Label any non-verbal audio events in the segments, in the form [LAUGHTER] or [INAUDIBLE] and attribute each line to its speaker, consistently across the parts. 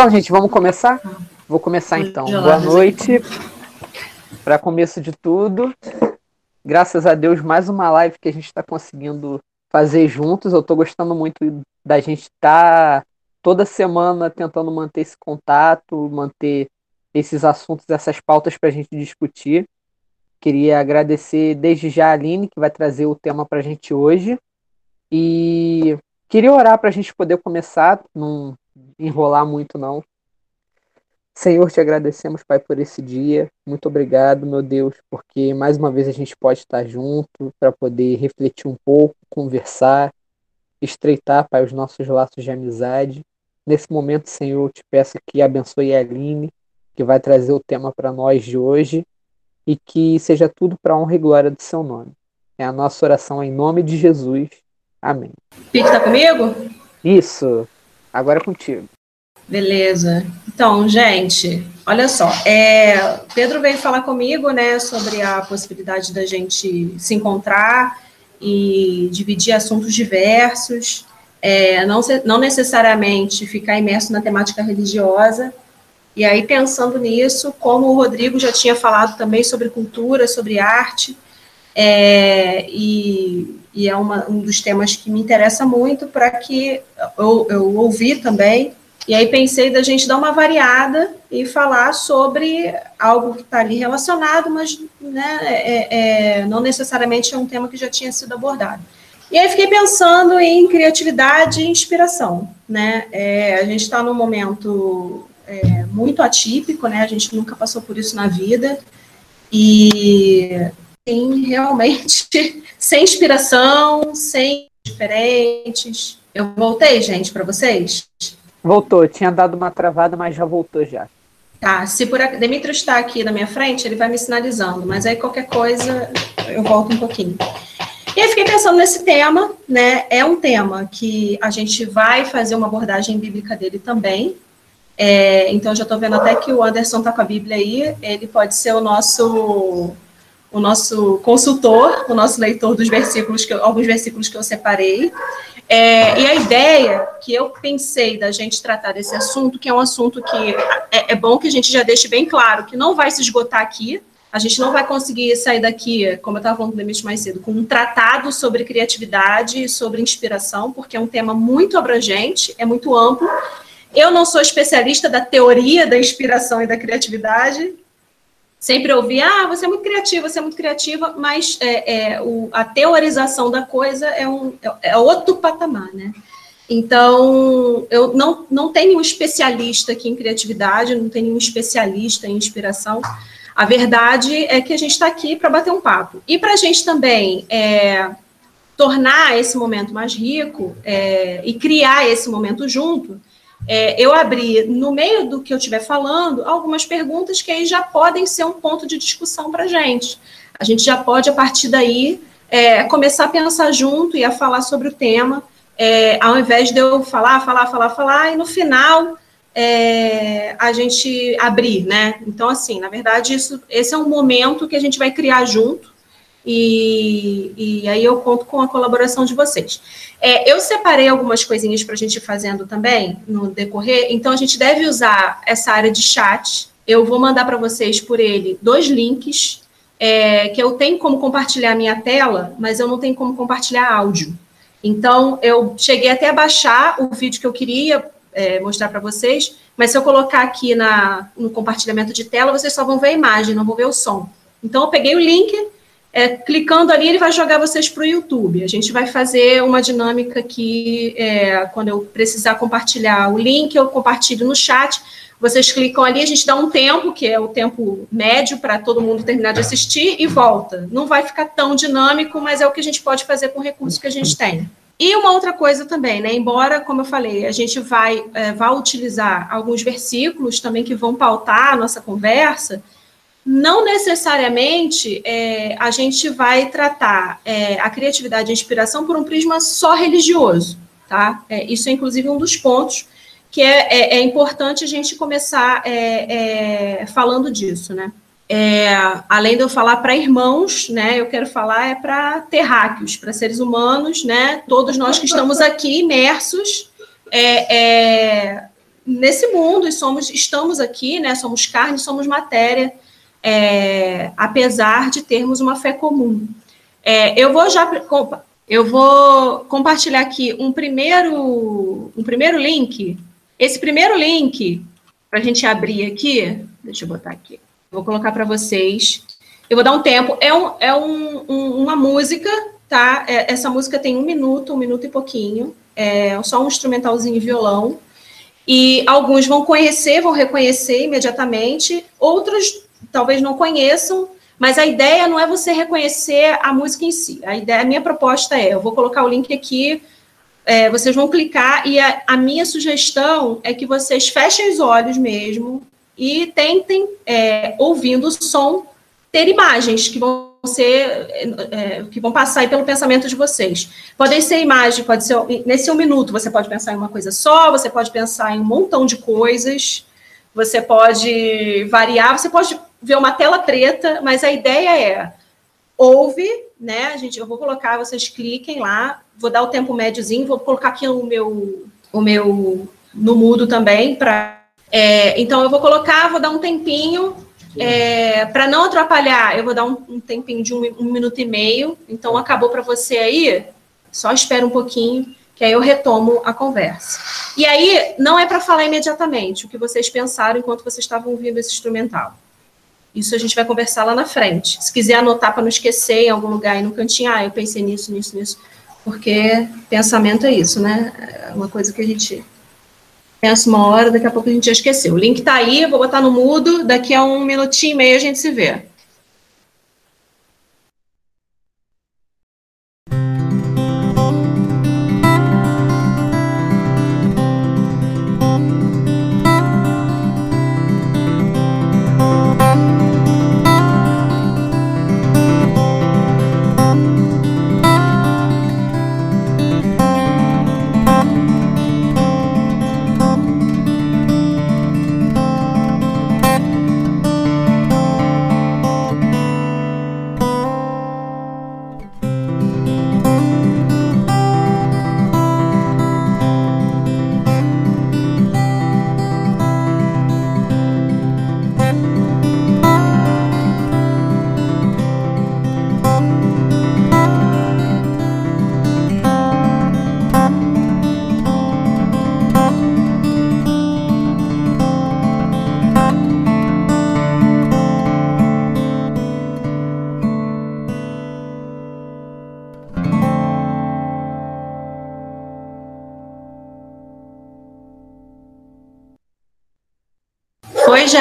Speaker 1: Então, gente, vamos começar? Vou começar então. Boa noite. Para começo de tudo, graças a Deus, mais uma live que a gente está conseguindo fazer juntos. Eu estou gostando muito da gente estar tá toda semana tentando manter esse contato, manter esses assuntos, essas pautas para a gente discutir. Queria agradecer desde já a Aline, que vai trazer o tema para a gente hoje. E queria orar para a gente poder começar, não enrolar muito, não. Senhor, te agradecemos, Pai, por esse dia. Muito obrigado, meu Deus, porque mais uma vez a gente pode estar junto para poder refletir um pouco, conversar, estreitar, Pai, os nossos laços de amizade. Nesse momento, Senhor, eu te peço que abençoe a Aline, que vai trazer o tema para nós de hoje, e que seja tudo para a honra e glória do seu nome. É a nossa oração em nome de Jesus. Amém.
Speaker 2: Pique, tá comigo?
Speaker 1: Isso. Agora é contigo.
Speaker 2: Beleza. Então, gente, olha só. É, Pedro veio falar comigo, né, sobre a possibilidade da gente se encontrar e dividir assuntos diversos, é, não, não necessariamente ficar imerso na temática religiosa. E aí, pensando nisso, como o Rodrigo já tinha falado também sobre cultura, sobre arte, é, e, e, é uma, um dos temas que me interessa muito para que eu, eu ouvi também e aí pensei da gente dar uma variada e falar sobre algo que está ali relacionado, mas né, é, é, não necessariamente é um tema que já tinha sido abordado. E aí fiquei pensando em criatividade e inspiração. Né? É, a gente está num momento é, muito atípico, né? a gente nunca passou por isso na vida, e sim, realmente, [LAUGHS] sem inspiração, sem diferentes. Eu voltei, gente, para vocês?
Speaker 1: Voltou, tinha dado uma travada, mas já voltou já.
Speaker 2: Tá, se por a... Demetrio está aqui na minha frente, ele vai me sinalizando, mas aí qualquer coisa eu volto um pouquinho. E aí fiquei pensando nesse tema, né? É um tema que a gente vai fazer uma abordagem bíblica dele também. É, então já estou vendo até que o Anderson está com a Bíblia aí, ele pode ser o nosso o nosso consultor, o nosso leitor dos versículos, que, alguns versículos que eu separei. É, e a ideia que eu pensei da gente tratar desse assunto, que é um assunto que é, é, bom que a gente já deixe bem claro, que não vai se esgotar aqui, a gente não vai conseguir sair daqui, como eu estava falando com o Demis mais cedo, com um tratado sobre criatividade sobre inspiração, porque é um tema muito abrangente, é muito amplo. Eu não sou especialista da teoria da inspiração e da criatividade, sempre ouvi, ah, você é muito criativa, você é muito criativa, mas é, é, o, a teorização da coisa é, um, é, outro patamar, né? Então, eu não, não tenho um especialista aqui em criatividade, não tenho um especialista em inspiração. A verdade é que a gente está aqui para bater um papo. E para a gente também é, tornar esse momento mais rico é, e criar esse momento junto, é, eu abri, no meio do que eu estiver falando, algumas perguntas que aí já podem ser um ponto de discussão para a gente. A gente já pode, a partir daí, é, começar a pensar junto e a falar sobre o tema, é, ao invés de eu falar, falar, falar, falar, e no final é, a gente abrir, né? Então, assim, na verdade, isso, esse é um momento que a gente vai criar junto, e, e aí eu conto com a colaboração de vocês. É, eu separei algumas coisinhas para a gente ir fazendo também no decorrer, então a gente deve usar essa área de chat. Eu vou mandar para vocês por ele dois links, é, que eu tenho como compartilhar minha tela, mas eu não tenho como compartilhar áudio. Então, eu cheguei até a baixar o vídeo que eu queria é, mostrar para vocês, mas se eu colocar aqui na, no compartilhamento de tela, vocês só vão ver a imagem, não vão ver o som. Então, eu peguei o link, é, clicando ali, ele vai jogar vocês para o YouTube. A gente vai fazer uma dinâmica que, é, quando eu precisar compartilhar o link, eu compartilho no chat. Vocês clicam ali, a gente dá um tempo, que é o tempo médio para todo mundo terminar de assistir, e volta. Não vai ficar tão dinâmico, mas é o que a gente pode fazer com o recurso que a gente tem. E uma outra coisa também, né? Embora, como eu falei, a gente vai, é, vai utilizar alguns versículos também que vão pautar a nossa conversa, não necessariamente é, a gente vai tratar é, a criatividade e a inspiração por um prisma só religioso, tá? É, isso é, inclusive, um dos pontos que é, é, é importante a gente começar é, falando disso, né? além de eu falar para irmãos, né, eu quero falar é para terráqueos, para seres humanos, né, todos nós que estamos aqui imersos nesse mundo e somos, estamos aqui, né? Somos carne, somos matéria, é, apesar de termos uma fé comum. É, eu vou já eu vou compartilhar aqui um primeiro um primeiro link. Esse primeiro link para a gente abrir aqui, deixa eu botar aqui. Vou colocar para vocês. Eu vou dar um tempo. É, um, é um, um, uma música, tá? É, essa música tem um minuto, um minuto e pouquinho. É só um instrumentalzinho violão. E alguns vão conhecer, vão reconhecer imediatamente. Outros talvez não conheçam, mas a ideia não é você reconhecer a música em si. A ideia, a minha proposta é, eu vou colocar o link aqui, é, vocês vão clicar e a, a, minha sugestão é que vocês fechem os olhos mesmo e tentem, é, ouvindo o som, ter imagens que vão ser, é, que vão passar pelo pensamento de vocês. Podem ser imagens, pode ser nesse um minuto, você pode pensar em uma coisa só, você pode pensar em um montão de coisas, você pode variar, você pode ver uma tela preta, mas a ideia é ouve, né? A gente, eu vou colocar, vocês cliquem lá, vou dar o tempo médiozinho, vou colocar aqui o meu, o meu no mudo também para. É, então eu vou colocar, vou dar um tempinho é, para não atrapalhar. Eu vou dar um, um tempinho de um, um, minuto e meio. Então acabou para você aí. Só espera um pouquinho que aí eu retomo a conversa. E aí não é para falar imediatamente o que vocês pensaram enquanto vocês estavam ouvindo esse instrumental. Isso a gente vai conversar lá na frente. Se quiser anotar para não esquecer em algum lugar aí no cantinho, ah, eu pensei nisso, nisso, nisso. Porque pensamento é isso, né? É uma coisa que a gente pensa uma hora, daqui a pouco a gente já esqueceu. O link está aí, vou botar no mudo, daqui a um minutinho e meio a gente se vê.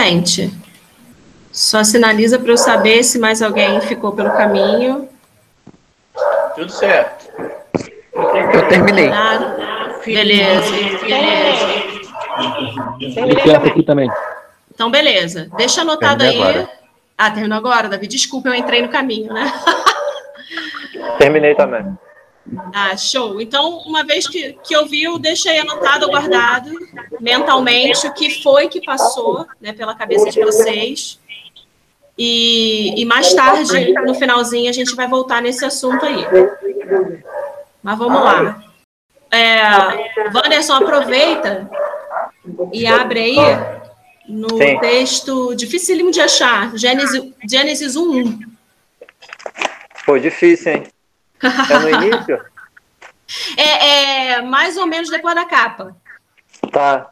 Speaker 2: Gente? Só sinaliza para eu saber se mais alguém ficou pelo caminho.
Speaker 3: Tudo certo.
Speaker 1: Eu terminei.
Speaker 2: Ah, beleza, beleza.
Speaker 1: Terminei aqui também.
Speaker 2: Então, beleza. Deixa anotado Terminei aí. Agora. Ah, terminou agora, Davi. Desculpa, eu entrei no caminho, né?
Speaker 3: Terminei também.
Speaker 2: Ah, show. Então, uma vez que, que eu vi, eu deixei anotado, guardado mentalmente o que foi que passou né, pela cabeça de vocês. E, e mais tarde, no finalzinho, a gente vai voltar nesse assunto aí. Mas vamos lá. É, Wanderson, aproveita e abre aí no Sim. texto dificílimo de achar, Gênesis, Gênesis 1.1.
Speaker 3: Foi difícil, hein? [LAUGHS] É no início?
Speaker 2: É, é mais ou menos depois da capa.
Speaker 3: Tá.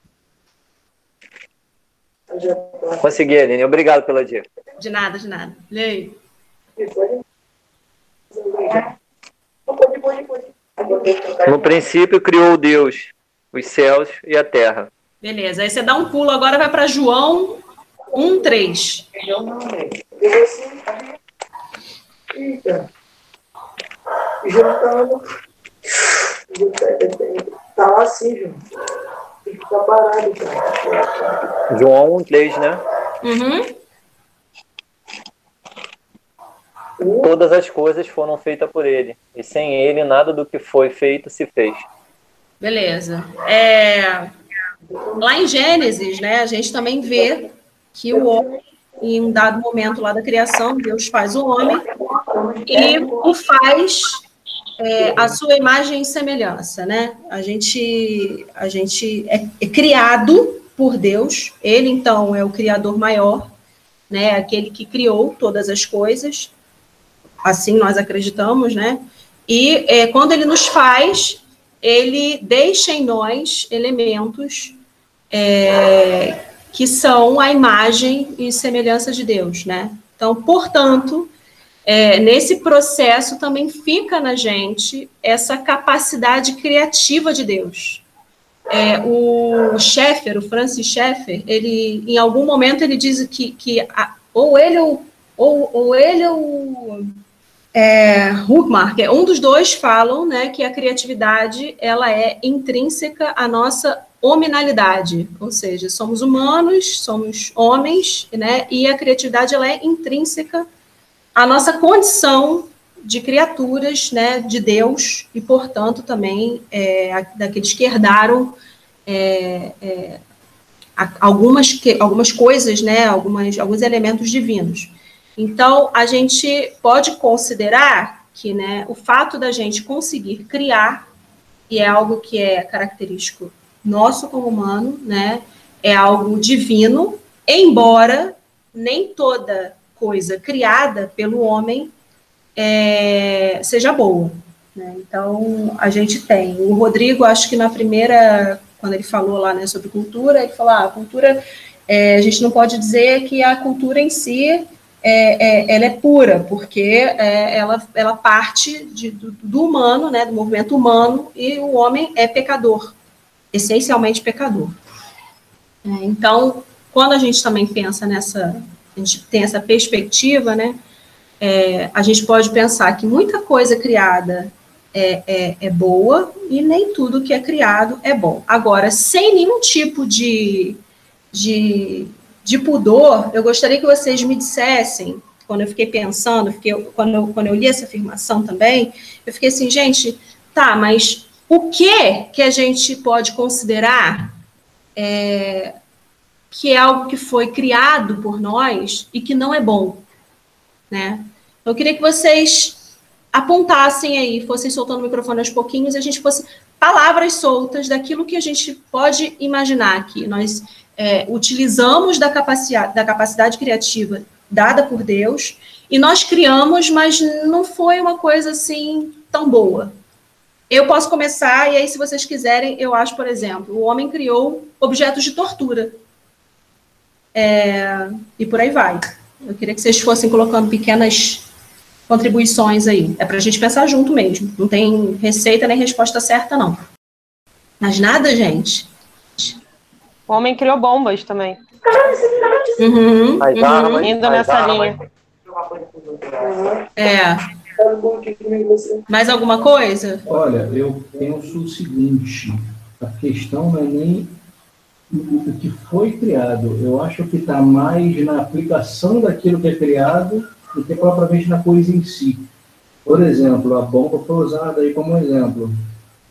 Speaker 3: Consegui, Aline. Obrigado pela dica.
Speaker 2: De nada, de nada. Leio.
Speaker 3: No princípio criou Deus os céus e a terra.
Speaker 2: Beleza. Aí você dá um pulo agora, vai para João 1, 3. Eita.
Speaker 3: Tá lá assim, João. Tem que ficar parado, cara. João 3, né?
Speaker 2: Uhum.
Speaker 3: Todas as coisas foram feitas por ele, e sem ele nada do que foi feito se fez.
Speaker 2: Beleza. É, lá em Gênesis, né, a gente também vê que o homem, em um dado momento lá da criação, Deus faz o homem e o faz é, a sua imagem e semelhança, né? A gente, a gente é, é criado por Deus. Ele, então, é o Criador maior, né? Aquele que criou todas as coisas. Assim nós acreditamos, né? E é, quando ele nos faz, ele deixa em nós elementos é, que são a imagem e semelhança de Deus, né? Então, portanto, é, nesse processo também fica na gente essa capacidade criativa de Deus. É, o Schaeffer, o Francis Schaeffer, ele, em algum momento ele diz que, que a, ou ele ou, ou ele ou é, Huckmark, um dos dois falam né, que a criatividade ela é intrínseca à nossa hominalidade, ou seja, somos humanos, somos homens, né, e a criatividade ela é intrínseca à nossa condição de criaturas, né, de Deus, e, portanto, também é, daqueles que herdaram é, é, algumas, algumas coisas, né, algumas, alguns elementos divinos. Então, a gente pode considerar que né, o fato da gente conseguir criar, e é algo que é característico nosso como humano, né, é algo divino, embora nem toda coisa criada pelo homem é, seja boa. Né? Então, a gente tem. O Rodrigo, acho que na primeira, quando ele falou lá né, sobre cultura, ele falou: ah, a cultura, é, a gente não pode dizer que a cultura em si é, é, ela é pura, porque é, ela, ela parte de, do, do, humano, né, do movimento humano, e o homem é pecador, essencialmente pecador. É, então, quando a gente também pensa nessa, a gente tem essa perspectiva, né, é, a gente pode pensar que muita coisa criada é, é, é, boa e nem tudo que é criado é bom. Agora, sem nenhum tipo de, de de pudor, eu gostaria que vocês me dissessem, quando eu fiquei pensando, quando, eu, quando eu li essa afirmação também, eu fiquei assim, gente, tá, mas o que que a gente pode considerar é, que é algo que foi criado por nós e que não é bom, né? Eu queria que vocês apontassem aí, fossem soltando o microfone aos pouquinhos e a gente fosse palavras soltas daquilo que a gente pode imaginar aqui. Nós é, utilizamos da da capacidade criativa dada por Deus e nós criamos, mas não foi uma coisa assim tão boa. Eu posso começar, e aí, se vocês quiserem, eu acho, por exemplo, o homem criou objetos de tortura. É, e por aí vai. Eu queria que vocês fossem colocando pequenas contribuições aí. É para a gente pensar junto mesmo. Não tem receita nem resposta certa, não. Mas nada, gente.
Speaker 4: O homem criou bombas também.
Speaker 2: Uhum,
Speaker 3: As
Speaker 2: uhum.
Speaker 3: armas,
Speaker 4: Indo nessa
Speaker 3: armas.
Speaker 4: linha.
Speaker 2: É. Mais alguma coisa?
Speaker 5: Olha, eu penso o seguinte: a questão não é nem o que foi criado. Eu acho que está mais na aplicação daquilo que é criado do que propriamente na coisa em si. Por exemplo, a bomba foi usada aí como exemplo.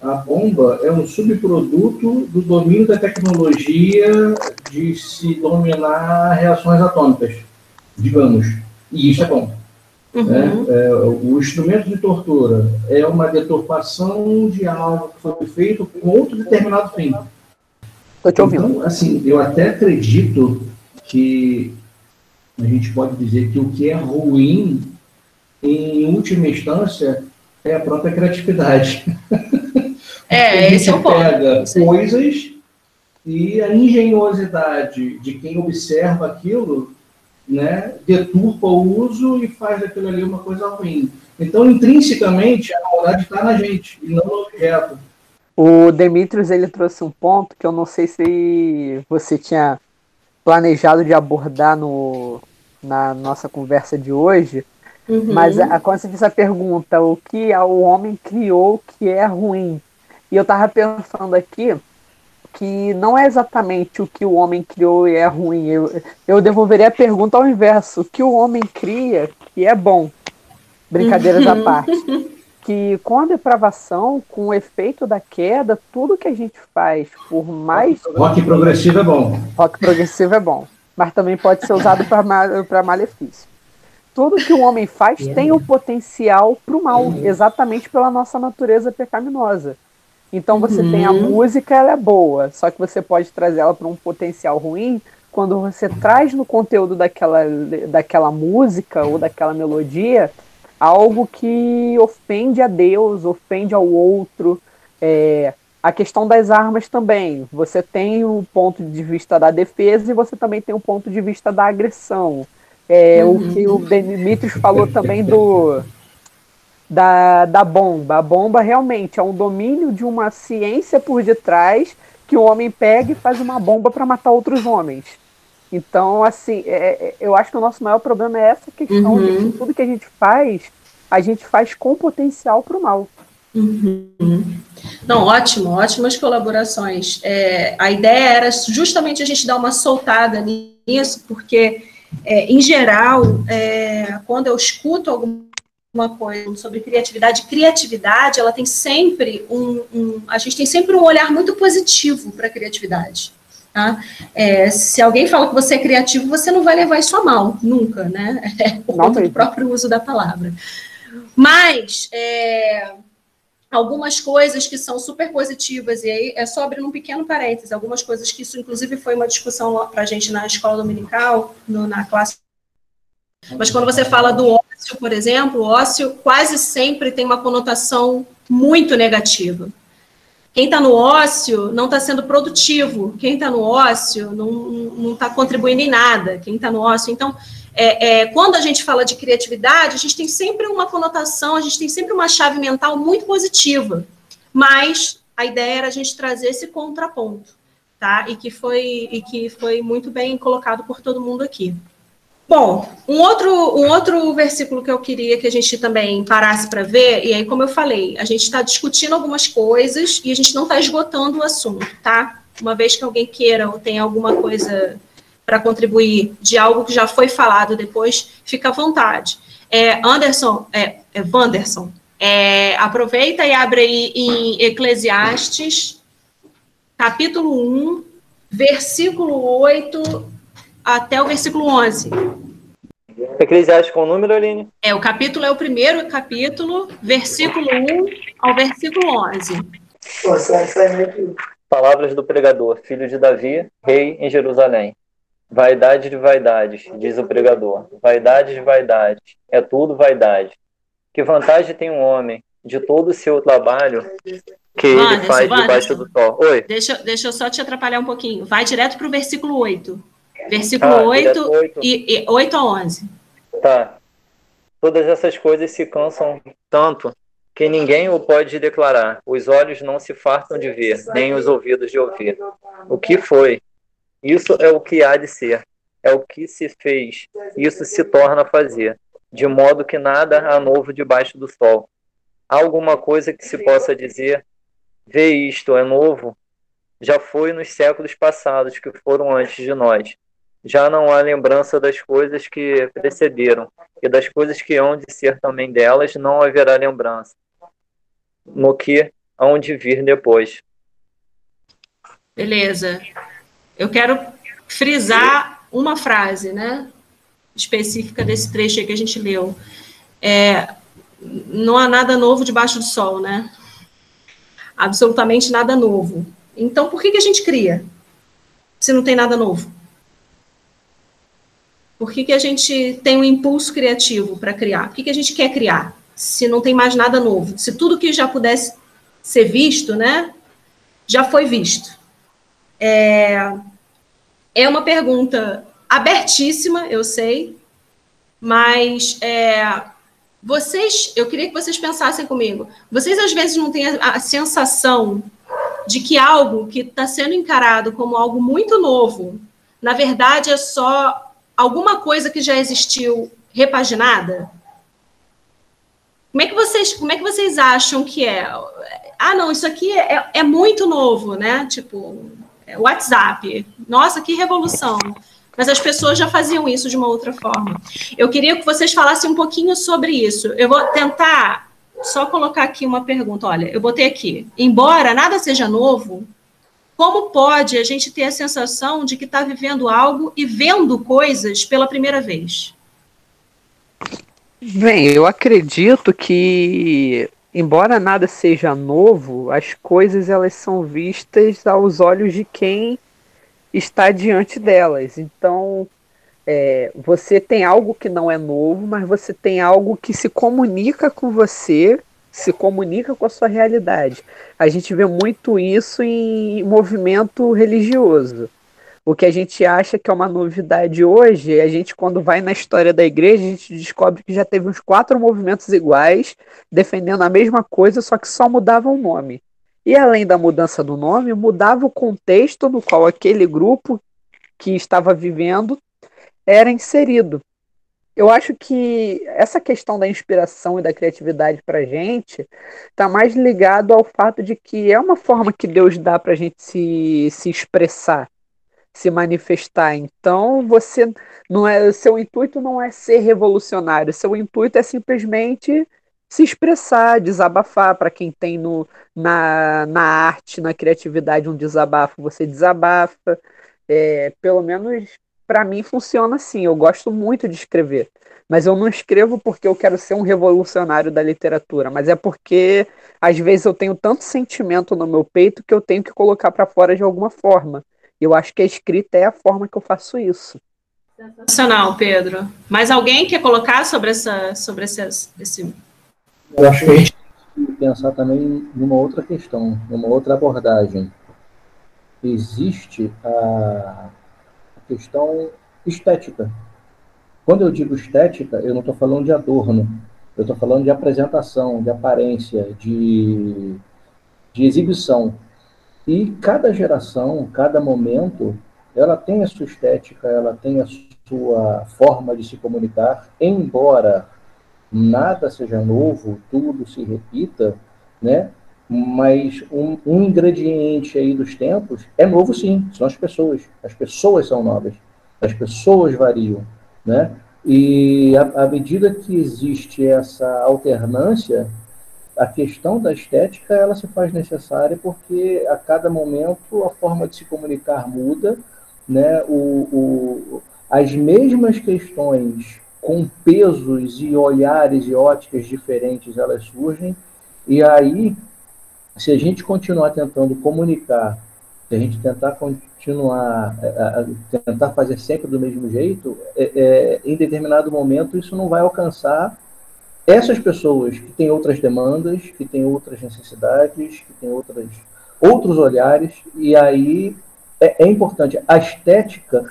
Speaker 5: A bomba é um subproduto do domínio da tecnologia de se dominar reações atômicas, digamos. E isso é bom. né?
Speaker 2: Uhum.
Speaker 5: É, o instrumento de tortura é uma deturpação de algo que foi feito com outro determinado fim.
Speaker 1: Tô te ouvindo.
Speaker 5: Então, assim, eu até acredito que a gente pode dizer que o que é ruim, em última instância, é a própria criatividade. [LAUGHS]
Speaker 2: É, esse é o ponto.
Speaker 5: pega coisas e a engenhosidade de quem observa aquilo, né, deturpa o uso e faz daquilo ali uma coisa ruim. Então, intrinsecamente, a maldade está na gente e não no objeto.
Speaker 1: O Demetrius ele trouxe um ponto que eu não sei se você tinha planejado de abordar no, na nossa conversa de hoje,
Speaker 2: Uhum.
Speaker 1: mas a, quando você fez a pergunta, o que o homem criou que é ruim? E eu tava pensando aqui que não é exatamente o que o homem criou e é ruim. Eu, eu devolveria a pergunta ao inverso. O que o homem cria que é bom? Brincadeiras à parte. [LAUGHS] Que com a depravação, com o efeito da queda, tudo que a gente faz, por mais
Speaker 5: Rock progressivo é bom.
Speaker 1: rock progressivo é bom, mas também pode ser usado para malefício. Tudo que o homem faz tem o potencial para o mal, exatamente pela nossa natureza pecaminosa. Então você uhum. tem a uhum. música, ela é boa, só que você pode trazer ela para um potencial ruim quando você traz no conteúdo daquela, daquela música ou daquela melodia algo que ofende a Deus, ofende ao outro. É, a questão das armas também. Você tem o ponto de vista da defesa e você também tem o ponto de vista da agressão. É, uhum. O que o Demetrius falou também do da, da bomba. A bomba realmente é um domínio de uma ciência por detrás que o homem pega e faz uma bomba para matar outros homens. Então, assim, é, é, eu acho que o nosso maior problema é essa questão uhum. de que tudo que a gente faz, a gente faz com potencial para o mal.
Speaker 2: Uhum. Não, ótimo, ótimas colaborações. É, a ideia era justamente a gente dar uma soltada nisso, porque, é, em geral, é, quando eu escuto alguma coisa sobre criatividade, criatividade, ela tem sempre um, um a gente tem sempre um olhar muito positivo para a criatividade. Tá? É, se alguém fala que você é criativo, você não vai levar isso a mal, nunca, né? [LAUGHS] É, por conta do próprio uso da palavra. Mas é, algumas coisas que são super positivas, e aí é só abrir um pequeno parênteses, algumas coisas que isso, inclusive, foi uma discussão para a gente na escola dominical, no, na classe. Mas quando você fala do ócio, por exemplo, o ócio quase sempre tem uma conotação muito negativa. Quem está no ócio não está sendo produtivo. Quem está no ócio não está contribuindo em nada. Quem está no ócio. Então, é, é, quando a gente fala de criatividade, a gente tem sempre uma conotação, a gente tem sempre uma chave mental muito positiva. Mas a ideia era a gente trazer esse contraponto, tá? E que foi, e que foi muito bem colocado por todo mundo aqui. Bom, um outro, um outro versículo que eu queria que a gente também parasse para ver, e aí, como eu falei, a gente está discutindo algumas coisas e a gente não está esgotando o assunto, tá? Uma vez que alguém queira ou tenha alguma coisa para contribuir de algo que já foi falado depois, fica à vontade. É, Anderson, é, é Wanderson, é, aproveita e abre aí em Eclesiastes, capítulo 1, versículo 8 até o versículo 11.
Speaker 3: Eclesiastes com o número, Aline?
Speaker 2: É, o capítulo é o primeiro capítulo, versículo 1 ao versículo 11.
Speaker 3: Palavras do pregador, filho de Davi, rei em Jerusalém. Vaidade de vaidades, diz o pregador. Vaidade de vaidades, é tudo vaidade. Que vantagem tem um homem de todo o seu trabalho que Wanderson, ele faz Wanderson, debaixo do sol? Oi?
Speaker 2: Deixa, deixa eu só te atrapalhar um pouquinho. Vai direto para o versículo 8. Versículo ah, 8, 8. E, e 8 a 11.
Speaker 3: Tá. Todas essas coisas se cansam tanto que ninguém o pode declarar. Os olhos não se fartam de ver, nem os ouvidos de ouvir. O que foi? Isso é o que há de ser. É o que se fez. Isso se torna a fazer. De modo que nada há novo debaixo do sol. Há alguma coisa que se possa dizer? Vê isto, é novo? Já foi nos séculos passados que foram antes de nós já não há lembrança das coisas que precederam, e das coisas que hão de ser também delas não haverá lembrança, no que hão de vir depois.
Speaker 2: Beleza. Eu quero frisar uma frase, né, específica desse trecho que a gente leu. É, não há nada novo debaixo do sol, né? Absolutamente nada novo. Então, por que, que a gente cria? Se não tem nada novo? Por que, que a gente tem um impulso criativo para criar? Por que, que a gente quer criar? Se não tem mais nada novo. Se tudo que já pudesse ser visto, né, já foi visto. É, é uma pergunta abertíssima, eu sei, mas é, vocês, eu queria que vocês pensassem comigo. Vocês às vezes não têm a, a sensação de que algo que está sendo encarado como algo muito novo, na verdade é só alguma coisa que já existiu repaginada? Como é que vocês, como é que vocês acham que é? Ah, não, isso aqui é, é muito novo, né? Tipo, é WhatsApp. Nossa, que revolução. Mas as pessoas já faziam isso de uma outra forma. Eu queria que vocês falassem um pouquinho sobre isso. Eu vou tentar só colocar aqui uma pergunta. Olha, eu botei aqui. Embora nada seja novo, como pode a gente ter a sensação de que está vivendo algo e vendo coisas pela primeira vez?
Speaker 1: Bem, eu acredito que embora nada seja novo, as coisas elas são vistas aos olhos de quem está diante delas. Então, é, você tem algo que não é novo, mas você tem algo que se comunica com você, se comunica com a sua realidade. A gente vê muito isso em movimento religioso. O que a gente acha que é uma novidade hoje, a gente, quando vai na história da igreja, a gente descobre que já teve uns quatro movimentos iguais, defendendo a mesma coisa, só que só mudava o nome. E além da mudança do nome, mudava o contexto no qual aquele grupo que estava vivendo era inserido. Eu acho que essa questão da inspiração e da criatividade para gente está mais ligado ao fato de que é uma forma que Deus dá para a gente se, se expressar se manifestar. Então, você não é, seu intuito não é ser revolucionário, seu intuito é simplesmente se expressar, desabafar para quem tem no, na, na arte, na criatividade um desabafo, você desabafa. É, pelo menos para mim funciona assim. Eu gosto muito de escrever, mas eu não escrevo porque eu quero ser um revolucionário da literatura, mas é porque às vezes eu tenho tanto sentimento no meu peito que eu tenho que colocar para fora de alguma forma. Eu acho que a escrita é a forma que eu faço isso.
Speaker 2: Sensacional, Pedro. Mais alguém quer colocar sobre essa, sobre esse, esse...
Speaker 5: Eu acho que a gente tem que pensar também numa outra questão, numa outra abordagem. Existe a questão estética. Quando eu digo estética, eu não estou falando de adorno, eu estou falando de apresentação, de aparência, de, de exibição. E cada geração, cada momento, ela tem a sua estética, ela tem a sua forma de se comunicar, embora nada seja novo, tudo se repita, né? Mas um, um ingrediente aí dos tempos é novo sim, são as pessoas. As pessoas são novas, as pessoas variam, né? E à medida que existe essa alternância, a questão da estética ela se faz necessária porque a cada momento a forma de se comunicar muda, né? O, o, as mesmas questões com pesos e olhares e óticas diferentes elas surgem e aí se a gente continuar tentando comunicar, se a gente tentar continuar a, a tentar fazer sempre do mesmo jeito, é, é, em determinado momento isso não vai alcançar essas pessoas que têm outras demandas, que têm outras necessidades, que têm outras, outros olhares, e aí é, é importante. A estética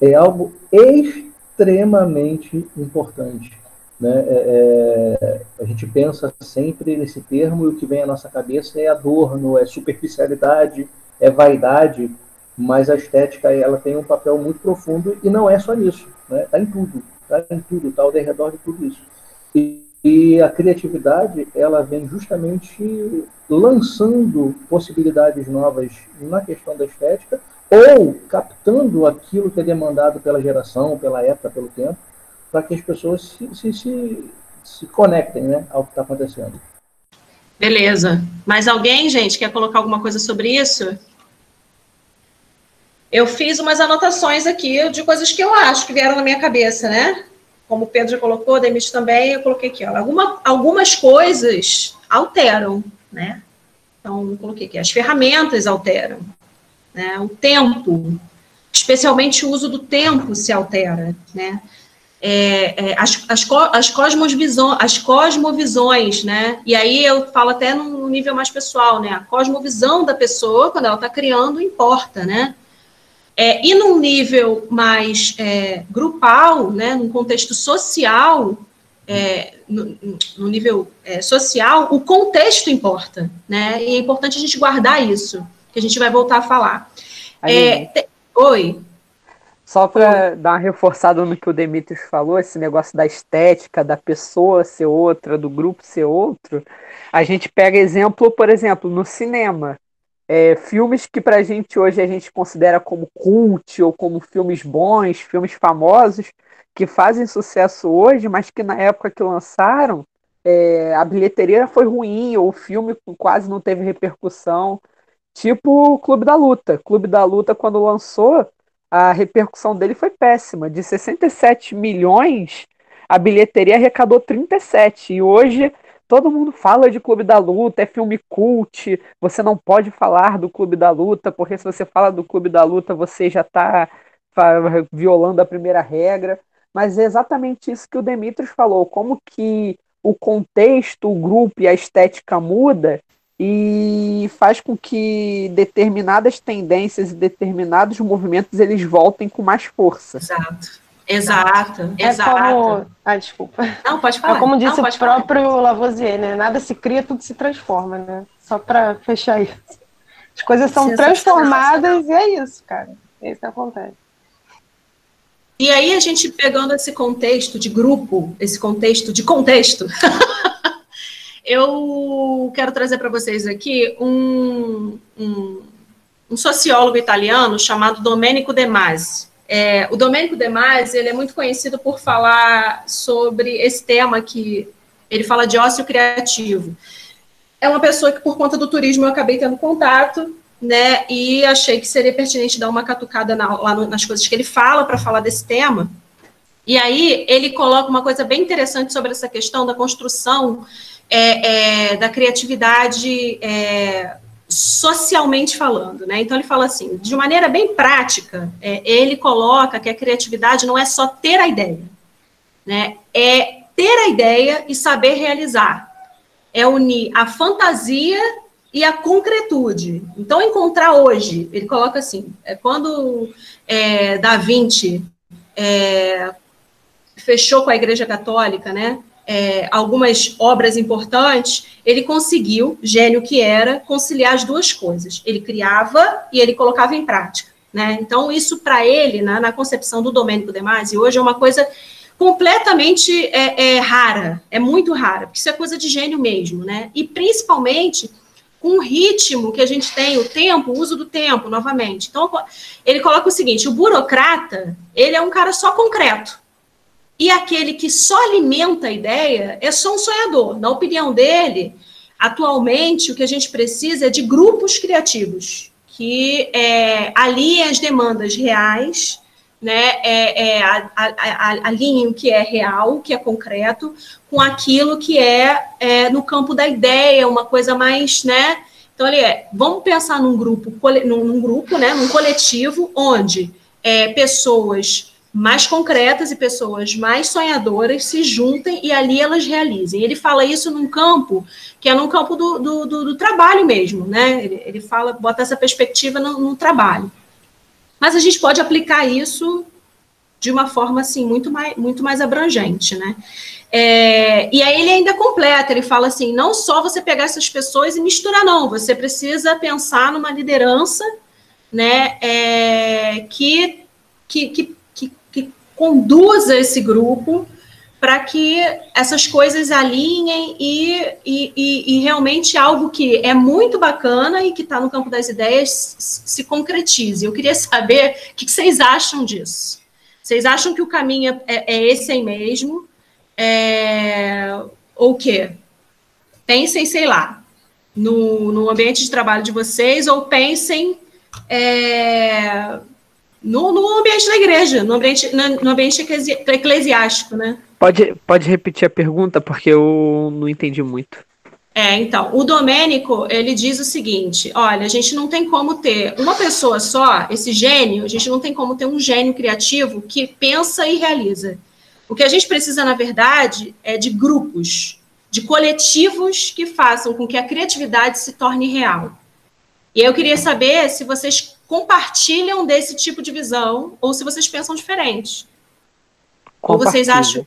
Speaker 5: é algo extremamente importante. Né? É, é, a gente pensa sempre nesse termo e o que vem à nossa cabeça é adorno, é superficialidade, é vaidade, mas a estética ela tem um papel muito profundo e não é só nisso, né? Tá em tudo, está em tudo, está ao redor de tudo isso. E, e a criatividade, ela vem justamente lançando possibilidades novas na questão da estética ou captando aquilo que é demandado pela geração, pela época, pelo tempo, para que as pessoas se, se, se, se conectem né, ao que está acontecendo.
Speaker 2: Beleza. Mais alguém, gente, quer colocar alguma coisa sobre isso? Eu fiz umas anotações aqui de coisas que eu acho que vieram na minha cabeça, né? como o Pedro já colocou, Demis também, eu coloquei aqui, ó, alguma, algumas coisas alteram, né? Então, coloquei aqui, as ferramentas alteram, né? O tempo, especialmente o uso do tempo se altera, né? É, é, as, as, as, cosmovisões, as cosmovisões, né? E aí eu falo até num nível mais pessoal, né? A cosmovisão da pessoa, quando ela está criando, importa, né? É, e num nível mais é, grupal, né, num contexto social, é, no, no, nível é, social, o contexto importa, né? E é importante a gente guardar isso, que a gente vai voltar a falar. É, te, oi.
Speaker 1: Só para dar uma reforçada no que o Demetrius falou, esse negócio da estética, da pessoa ser outra, do grupo ser outro, a gente pega exemplo, por exemplo, no cinema é, filmes que pra gente hoje a gente considera como cult ou como filmes bons, filmes famosos, que fazem sucesso hoje, mas que na época que lançaram, é, a bilheteria foi ruim, ou o filme quase não teve repercussão. Tipo o Clube da Luta. Clube da Luta, quando lançou, a repercussão dele foi péssima. De 67 milhões, a bilheteria arrecadou 37. E hoje todo mundo fala de Clube da Luta, é filme cult, você não pode falar do Clube da Luta, porque se você fala do Clube da Luta, você já está violando a primeira regra. Mas é exatamente isso que o Demetrius falou, como que o contexto, o grupo e a estética muda e faz com que determinadas tendências e determinados movimentos eles voltem com mais força.
Speaker 2: Exato. Exato,
Speaker 4: é
Speaker 2: exato.
Speaker 4: Como... Ah, desculpa.
Speaker 2: Não, pode falar.
Speaker 4: É como disse
Speaker 2: Não,
Speaker 4: o próprio falar. Lavoisier, né? Nada se cria, tudo se transforma, né? Só para fechar isso. As coisas são transformadas e é isso, cara. É isso que acontece.
Speaker 2: E aí a gente pegando esse contexto de grupo, esse contexto de contexto, [LAUGHS] eu quero trazer para vocês aqui um, um, um, sociólogo italiano chamado Domenico De Masi. É, o Domenico De Masi, ele é muito conhecido por falar sobre esse tema que ele fala de ócio criativo. É uma pessoa que, por conta do turismo, eu acabei tendo contato, né? E achei que seria pertinente dar uma catucada na, lá no, nas coisas que ele fala para falar desse tema. E aí ele coloca uma coisa bem interessante sobre essa questão da construção é, é, da criatividade é, socialmente falando, né? Então ele fala assim, de maneira bem prática, é, ele coloca que a criatividade não é só ter a ideia, né? É ter a ideia e saber realizar. É unir a fantasia e a concretude. Então, encontrar hoje, ele coloca assim, é quando é, Da Vinci é, fechou com a Igreja Católica, né, é, algumas obras importantes, ele conseguiu, gênio que era, conciliar as duas coisas. Ele criava e ele colocava em prática. Né? Então, isso para ele, né, na concepção do Domênico De Masi, hoje é uma coisa completamente é, é, rara, é muito rara, porque isso é coisa de gênio mesmo, né? E principalmente com o ritmo que a gente tem, o tempo, o uso do tempo, novamente. Então, ele coloca o seguinte: o burocrata, ele é um cara só concreto. E aquele que só alimenta a ideia é só um sonhador. Na opinião dele, atualmente, o que a gente precisa é de grupos criativos que é, aliem as demandas reais né, é, é, alinhem o que é real, o que é concreto, com aquilo que é, é, no campo da ideia, uma coisa mais, né? Então, ele é, vamos pensar num grupo, num, num grupo, né, num coletivo, onde é, pessoas mais concretas e pessoas mais sonhadoras se juntem e ali elas realizem. Ele fala isso num campo que é num campo do, do, do, do trabalho mesmo, né? Ele, ele, fala, bota essa perspectiva no, no trabalho. Mas a gente pode aplicar isso de uma forma assim muito mais, muito mais abrangente, né? É, e aí ele ainda completa, ele fala assim, não só você pegar essas pessoas e misturar, não, você precisa pensar numa liderança, né, é, que, que, que, conduza esse grupo para que essas coisas alinhem e, e, e, e, realmente algo que é muito bacana e que está no campo das ideias se concretize. Eu queria saber o que vocês acham disso. Vocês acham que o caminho é, é esse aí mesmo? É, ou o quê? Pensem, sei lá, no, no ambiente de trabalho de vocês, ou pensem é, no, no ambiente da igreja, no ambiente, no ambiente eclesiástico, né?
Speaker 1: Pode, pode repetir a pergunta, porque eu não entendi muito.
Speaker 2: É, então, o Domênico, ele diz o seguinte, olha, a gente não tem como ter uma pessoa só, esse gênio, a gente não tem como ter um gênio criativo que pensa e realiza. O que a gente precisa, na verdade, é de grupos, de coletivos que façam com que a criatividade se torne real. E eu queria saber se vocês compartilham desse tipo de visão ou se vocês pensam diferente. Ou vocês acham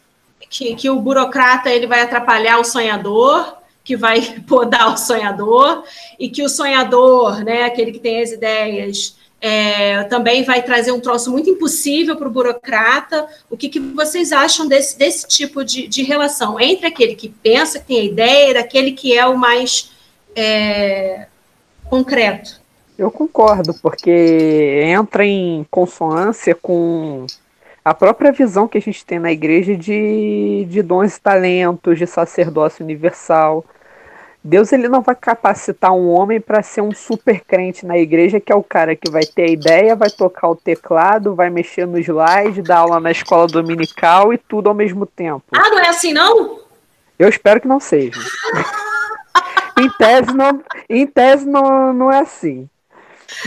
Speaker 2: que, que o burocrata ele vai atrapalhar o sonhador, que vai [LAUGHS] podar o sonhador, e que o sonhador, né, aquele que tem as ideias, é, também vai trazer um troço muito impossível para o burocrata. O que, que, vocês acham desse, desse tipo de, de, relação entre aquele que pensa, que tem a ideia, e aquele que é o mais é, concreto?
Speaker 1: Eu concordo, porque entra em consonância com a própria visão que a gente tem na igreja de, de dons e talentos, de sacerdócio universal. Deus ele não vai capacitar um homem para ser um super crente na igreja, que é o cara que vai ter a ideia, vai tocar o teclado, vai mexer no slide, dar aula na escola dominical e tudo ao mesmo tempo.
Speaker 2: Ah, não é assim não?
Speaker 1: Eu espero que não seja. [LAUGHS] em tese, não, em tese não, não é assim.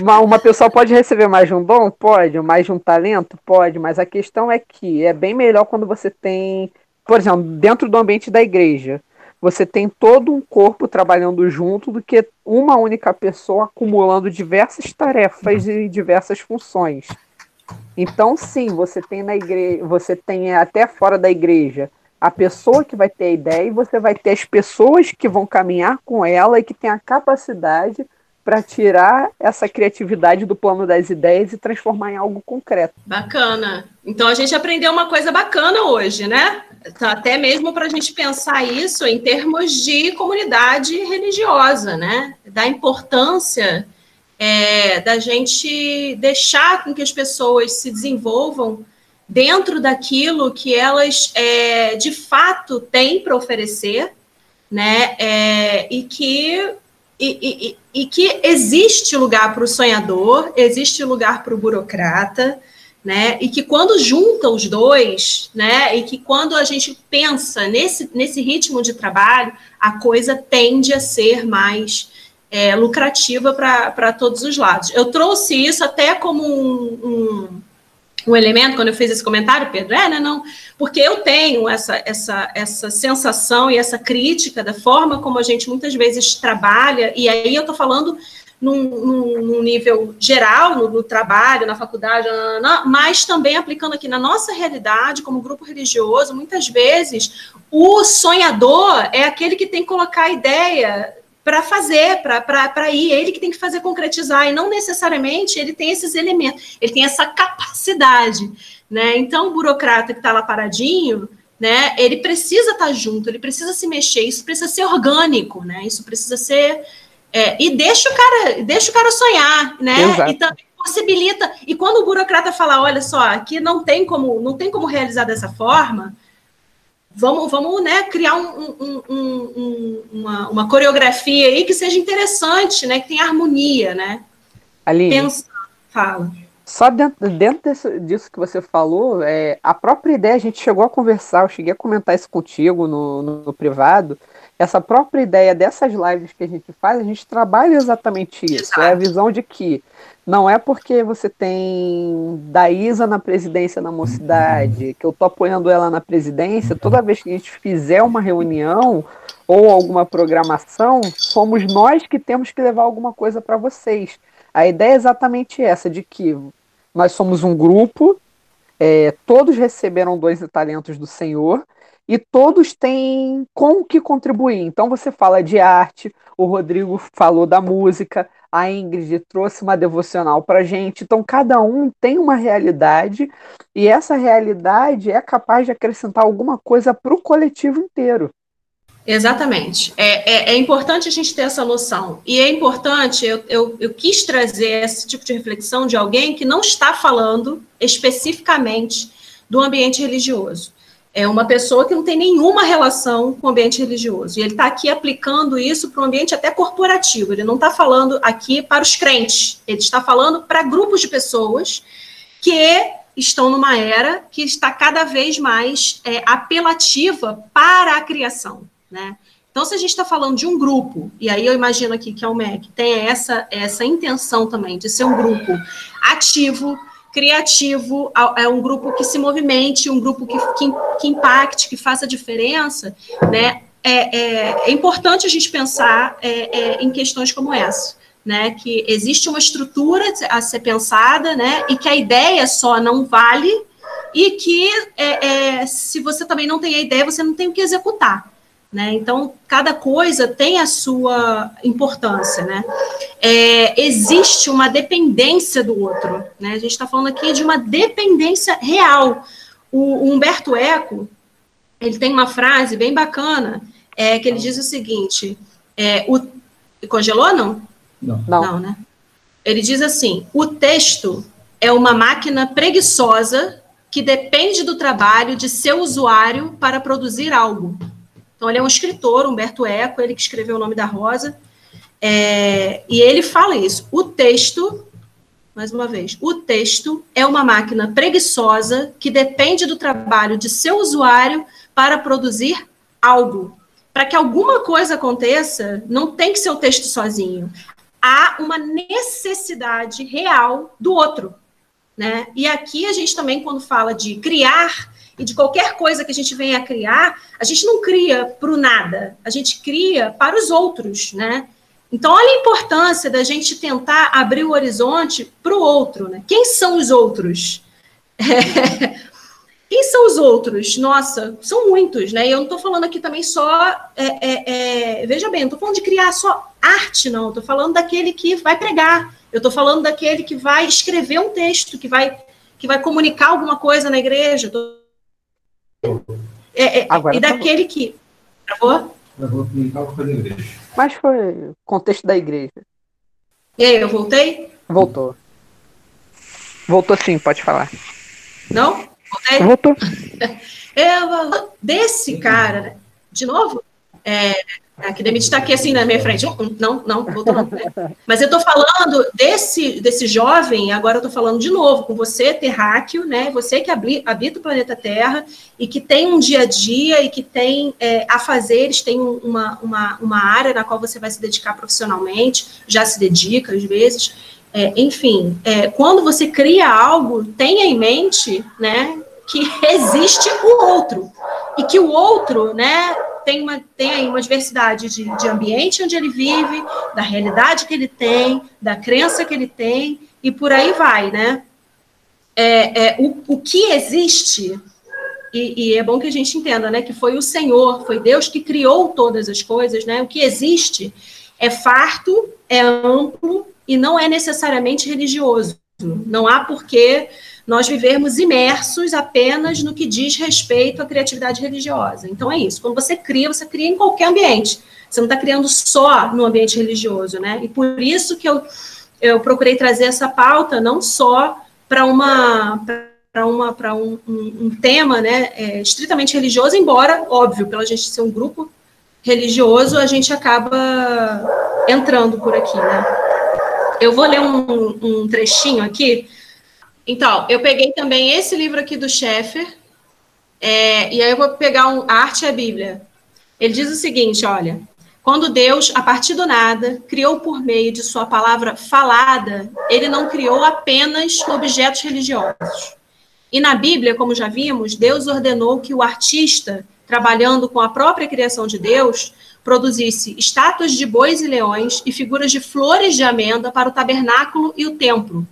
Speaker 1: Uma, pessoa pode receber mais de um dom? Pode. Mais de um talento? Pode. Mas a questão é que é bem melhor quando você tem, por exemplo, dentro do ambiente da igreja, você tem todo um corpo trabalhando junto do que uma única pessoa acumulando diversas tarefas e diversas funções. Então, sim, você tem na igreja, você tem até fora da igreja a pessoa que vai ter a ideia e você vai ter as pessoas que vão caminhar com ela e que tem a capacidade para tirar essa criatividade do plano das ideias e transformar em algo concreto.
Speaker 2: Bacana. Então a gente aprendeu uma coisa bacana hoje, né? Tá, até mesmo para a gente pensar isso em termos de comunidade religiosa, né? Da importância é, da gente deixar com que as pessoas se desenvolvam dentro daquilo que elas é, de fato têm para oferecer, né? É, e que e, e, que existe lugar para o sonhador, existe lugar para o burocrata, né? E que quando junta os dois, né? E que quando a gente pensa nesse, nesse ritmo de trabalho, a coisa tende a ser mais é, lucrativa para todos os lados. Eu trouxe isso até como um, um um elemento quando eu fiz esse comentário, Pedro, é, né, não, porque eu tenho essa, essa, essa sensação e essa crítica da forma como a gente muitas vezes trabalha, e aí eu estou falando num, num, num, nível geral, no, no, trabalho, na faculdade, mas também aplicando aqui na nossa realidade, como grupo religioso, muitas vezes o sonhador é aquele que tem que colocar a ideia para fazer, para ir, ele que tem que fazer concretizar, e não necessariamente ele tem esses elementos, ele tem essa capacidade, né? Então, o burocrata que está lá paradinho, né, ele precisa estar tá junto, ele precisa se mexer, isso precisa ser orgânico, né? Isso precisa ser. É, e deixa o cara, deixa o cara sonhar, né? Exato. E também possibilita. E quando o burocrata fala, olha só, aqui não tem como, não tem como realizar dessa forma, vamos, vamos né, criar um, um, um, uma, uma, coreografia aí que seja interessante, né, que tenha harmonia, né?
Speaker 1: Ali. Pensa, fala. Só dentro, dentro desse, disso que você falou, é, a própria ideia, a gente chegou a conversar, eu cheguei a comentar isso contigo no, no, no privado, essa própria ideia dessas lives que a gente faz, a gente trabalha exatamente isso. Exato. É a visão de que não é porque você tem Daísa na presidência da mocidade, que eu tô apoiando ela na presidência, toda vez que a gente fizer uma reunião ou alguma programação, somos nós que temos que levar alguma coisa para vocês. A ideia é exatamente essa, de que nós somos um grupo, é, todos receberam dois talentos do Senhor, e todos têm com o que contribuir. Então você fala de arte, o Rodrigo falou da música, a Ingrid trouxe uma devocional para gente. Então cada um tem uma realidade e essa realidade é capaz de acrescentar alguma coisa para o coletivo inteiro.
Speaker 2: Exatamente. É, é, é, importante a gente ter essa noção. E é importante, eu, eu, eu quis trazer esse tipo de reflexão de alguém que não está falando especificamente do ambiente religioso é uma pessoa que não tem nenhuma relação com o ambiente religioso. E ele está aqui aplicando isso para um ambiente até corporativo. Ele não está falando aqui para os crentes, ele está falando para grupos de pessoas que estão numa era que está cada vez mais é, apelativa para a criação. Né? Então, se a gente está falando de um grupo, e aí eu imagino aqui que é o MEC, tem essa, essa intenção também de ser um grupo ativo, criativo, é um grupo que se movimente, um grupo que, que, que impacte, que faça diferença, né? É, é, é importante a gente pensar é, é, em questões como essa, né? Que existe uma estrutura a ser pensada, né? E que a ideia só não vale e que é, é, se você também não tem a ideia, você não tem o que executar. Né? Então, cada coisa tem a sua importância. Né? É, existe uma dependência do outro. Né? A gente está falando aqui de uma dependência real. O, o, Humberto Eco ele tem uma frase bem bacana é, que ele diz o seguinte: é, o, congelou não?
Speaker 1: Não. não?
Speaker 2: Não, né? Ele diz assim: o texto é uma máquina preguiçosa que depende do trabalho de seu usuário para produzir algo. Então, ele é um escritor, Humberto Eco, ele que escreveu O Nome da Rosa, é, e ele fala isso. O texto, mais uma vez, o texto é uma máquina preguiçosa que depende do trabalho de seu usuário para produzir algo. para que alguma coisa aconteça, não tem que ser o texto sozinho. Há uma necessidade real do outro. Né? E aqui a gente também, quando fala de criar e de qualquer coisa que a gente venha a criar, a gente não cria para o nada, a gente cria para os outros, né? Então, olha a importância da gente tentar abrir o horizonte para o outro, né? Quem são os outros? [LAUGHS] É, quem são os outros? Nossa, são muitos, né? E eu não estou falando aqui também só. É, é, é, veja bem, não estou falando de criar só arte, não. Estou falando daquele que vai pregar. Eu estou falando daquele que vai escrever um texto, que vai, que vai comunicar alguma coisa na igreja. Tô... É, é, e tá daquele que. Travou?
Speaker 5: Travou coisa igreja.
Speaker 1: Mas foi contexto da igreja.
Speaker 2: E aí, eu voltei?
Speaker 1: Voltou. Voltou sim, pode falar.
Speaker 2: Não?
Speaker 1: Voltei? Voltou. [LAUGHS]
Speaker 2: Eu, desse cara, de novo, é, que Demite está aqui assim na minha frente. Não, não, voltou. Mas eu estou falando desse, desse jovem, agora eu estou falando de novo com você, terráqueo, né? Você que habita o planeta Terra e que tem um dia a dia e que tem é, afazeres, tem uma, uma, uma área na qual você vai se dedicar profissionalmente, já se dedica às vezes. É, enfim, é, quando você cria algo, tenha em mente, né, que [LAUGHS] existe o outro e que o outro, né, tem uma tem aí uma diversidade de, de ambiente onde ele vive, da realidade que ele tem, da crença que ele tem e por aí vai, né? É, é o, o que existe e, e, é bom que a gente entenda, né, que foi o Senhor, foi Deus que criou todas as coisas, né? O que existe é farto, é amplo e não é necessariamente religioso. Não há porquê nós vivermos imersos apenas no que diz respeito à criatividade religiosa. Então é isso. Quando você cria, você cria em qualquer ambiente. Você não está criando só no ambiente religioso, né? E por isso que eu, eu procurei trazer essa pauta não só para uma para uma para um, um, um, tema, né, é, estritamente religioso, embora óbvio, pela gente ser um grupo religioso, a gente acaba entrando por aqui, né? Eu vou ler um, um trechinho aqui. Então, eu peguei também esse livro aqui do Sheffer, é, e aí eu vou pegar um Arte e a Bíblia. Ele diz o seguinte: olha, quando Deus, a partir do nada, criou por meio de sua palavra falada, ele não criou apenas objetos religiosos. E na Bíblia, como já vimos, Deus ordenou que o artista, trabalhando com a própria criação de Deus, produzisse estátuas de bois e leões e figuras de flores de amenda para o tabernáculo e o templo.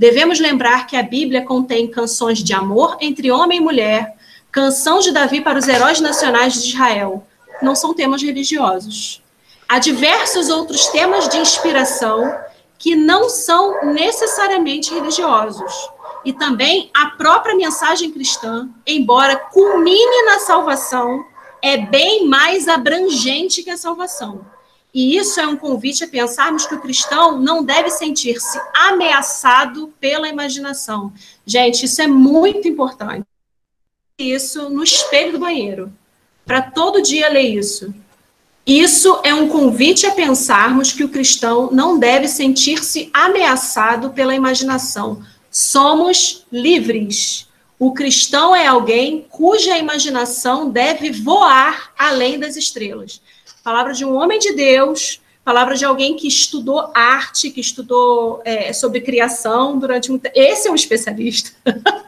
Speaker 2: Devemos lembrar que a Bíblia contém canções de amor entre homem e mulher, canção de Davi para os heróis nacionais de Israel. Não são temas religiosos. Há diversos outros temas de inspiração que não são necessariamente religiosos. E também a própria mensagem cristã, embora culmine na salvação, é bem mais abrangente que a salvação. E isso é um convite a pensarmos que o cristão não deve sentir-se ameaçado pela imaginação. Gente, isso é muito importante. Isso no espelho do banheiro, para todo dia ler isso. Isso é um convite a pensarmos que o cristão não deve sentir-se ameaçado pela imaginação. Somos livres. O cristão é alguém cuja imaginação deve voar além das estrelas. Palavra de um homem de Deus, palavra de alguém que estudou arte, que estudou é, sobre criação durante muito Esse é um especialista. [LAUGHS]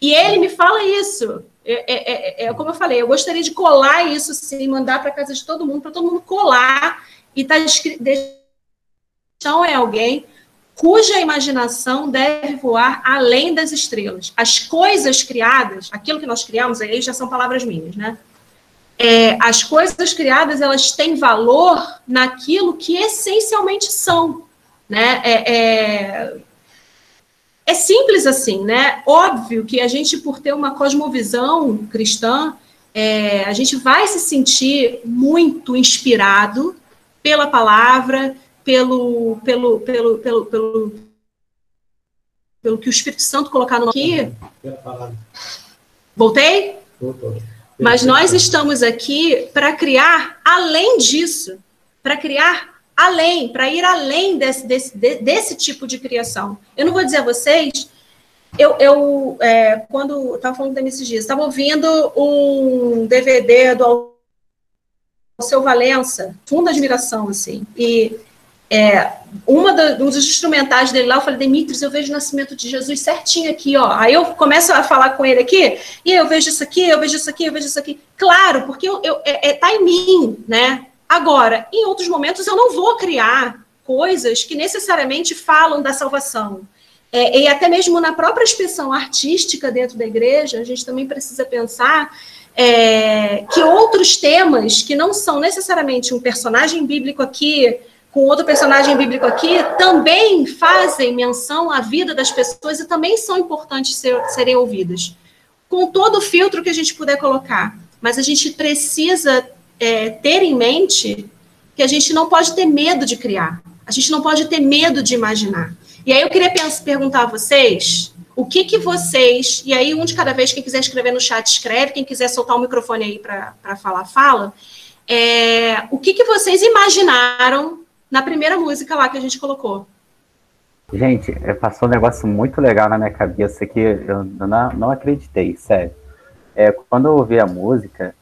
Speaker 2: e ele me fala isso. É, é, é, é, como eu falei, eu gostaria de colar isso, sim, mandar para casa de todo mundo, para todo mundo colar e tá escrito. Então é alguém cuja imaginação deve voar além das estrelas. As coisas criadas, aquilo que nós criamos, aí já são palavras minhas, né? É, as coisas criadas elas têm valor naquilo que essencialmente são, né? É, é, é, simples assim, né? Óbvio que a gente, por ter uma cosmovisão cristã, é, a gente vai se sentir muito inspirado pela palavra, pelo, pelo, pelo, pelo, pelo, pelo que o Espírito Santo colocar no aqui. Voltei? Voltou. Mas nós estamos aqui para criar além disso, para criar além, para ir além desse, desse, desse tipo de criação. Eu não vou dizer a vocês, eu, eu é, quando estava falando da esses dias, estava ouvindo um DVD do seu Valença, funda admiração, assim. E é, uma da, um dos instrumentais dele lá, eu falei, Demetrius, eu vejo o nascimento de Jesus certinho aqui, ó. Aí eu começo a falar com ele aqui, e eu vejo isso aqui, eu vejo isso aqui, eu vejo isso aqui. Claro, porque eu, eu, é, é, tá em mim, né? Agora, em outros momentos eu não vou criar coisas que necessariamente falam da salvação. É, e até mesmo na própria expressão artística dentro da igreja, a gente também precisa pensar é, que outros temas que não são necessariamente um personagem bíblico aqui com outro personagem bíblico aqui, também fazem menção à vida das pessoas e também são importantes ser, serem ouvidas. Com todo o filtro que a gente puder colocar. Mas a gente precisa é, ter em mente que a gente não pode ter medo de criar. A gente não pode ter medo de imaginar. E aí eu queria perguntar a vocês o que que vocês, e aí um de cada vez, quem quiser escrever no chat, escreve, quem quiser soltar o microfone aí para falar, fala. É, o que que vocês imaginaram na primeira música lá que a gente colocou.
Speaker 6: Gente, é, passou um negócio muito legal na minha cabeça que eu não, não acreditei, sério. É, quando eu ouvi a música,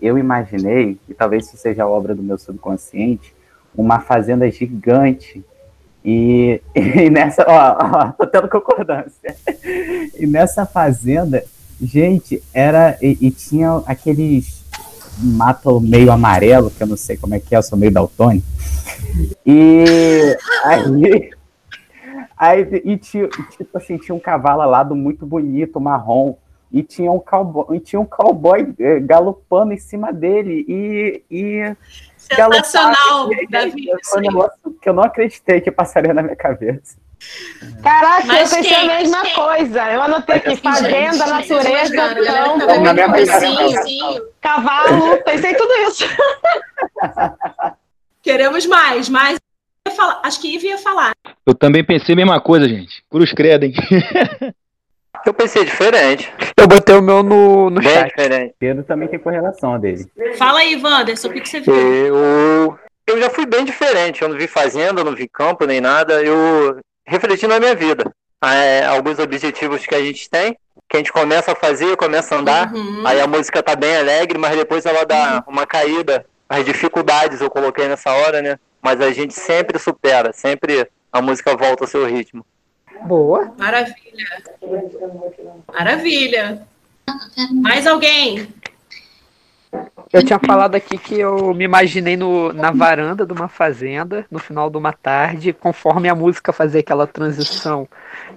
Speaker 6: eu imaginei, e talvez isso seja obra do meu subconsciente, uma fazenda gigante. E, [LAUGHS] e nessa, ó, ó, tô tendo concordância. [LAUGHS] E nessa fazenda, gente, era. E, e tinha aqueles mato meio amarelo, que eu não sei como é que é, eu sou meio daltônico. E aí, aí e tinha, tipo assim, tinha um cavalo alado muito bonito, marrom, e tinha um cowboy, e tinha um cowboy eh, galopando em cima dele e, e
Speaker 2: sensacional, Davi.
Speaker 6: Foi um negócio que eu não acreditei que passaria na minha cabeça.
Speaker 4: Caraca, Mas eu pensei a mesma coisa. Eu anotei aqui, fazenda, gente, natureza, campo, cavalo, pensei tudo isso. [LAUGHS]
Speaker 2: Queremos mais, mais. Acho que Ivy ia falar.
Speaker 7: Eu também pensei a mesma coisa, gente. Cruz credo, hein? [LAUGHS]
Speaker 3: Eu pensei diferente.
Speaker 1: Eu botei o meu no, no
Speaker 3: Bem
Speaker 1: chat.
Speaker 3: diferente.
Speaker 6: Pedro também tem correlação dele.
Speaker 2: Fala aí, Wanderson, o que, que você viu?
Speaker 3: Eu, eu já fui bem diferente. Eu não vi fazenda, não vi campo nem nada. Eu refleti na minha vida. É, alguns objetivos que a gente tem, que a gente começa a fazer, começa a andar,
Speaker 2: Uhum.
Speaker 3: aí a música tá bem alegre, mas depois ela dá uma caída. As dificuldades eu coloquei nessa hora, né? Mas a gente sempre supera, sempre a música volta ao seu ritmo.
Speaker 1: Boa.
Speaker 2: Maravilha. Maravilha. Mais alguém?
Speaker 1: Eu tinha falado aqui que eu me imaginei no, na varanda de uma fazenda, no final de uma tarde, conforme a música fazia aquela transição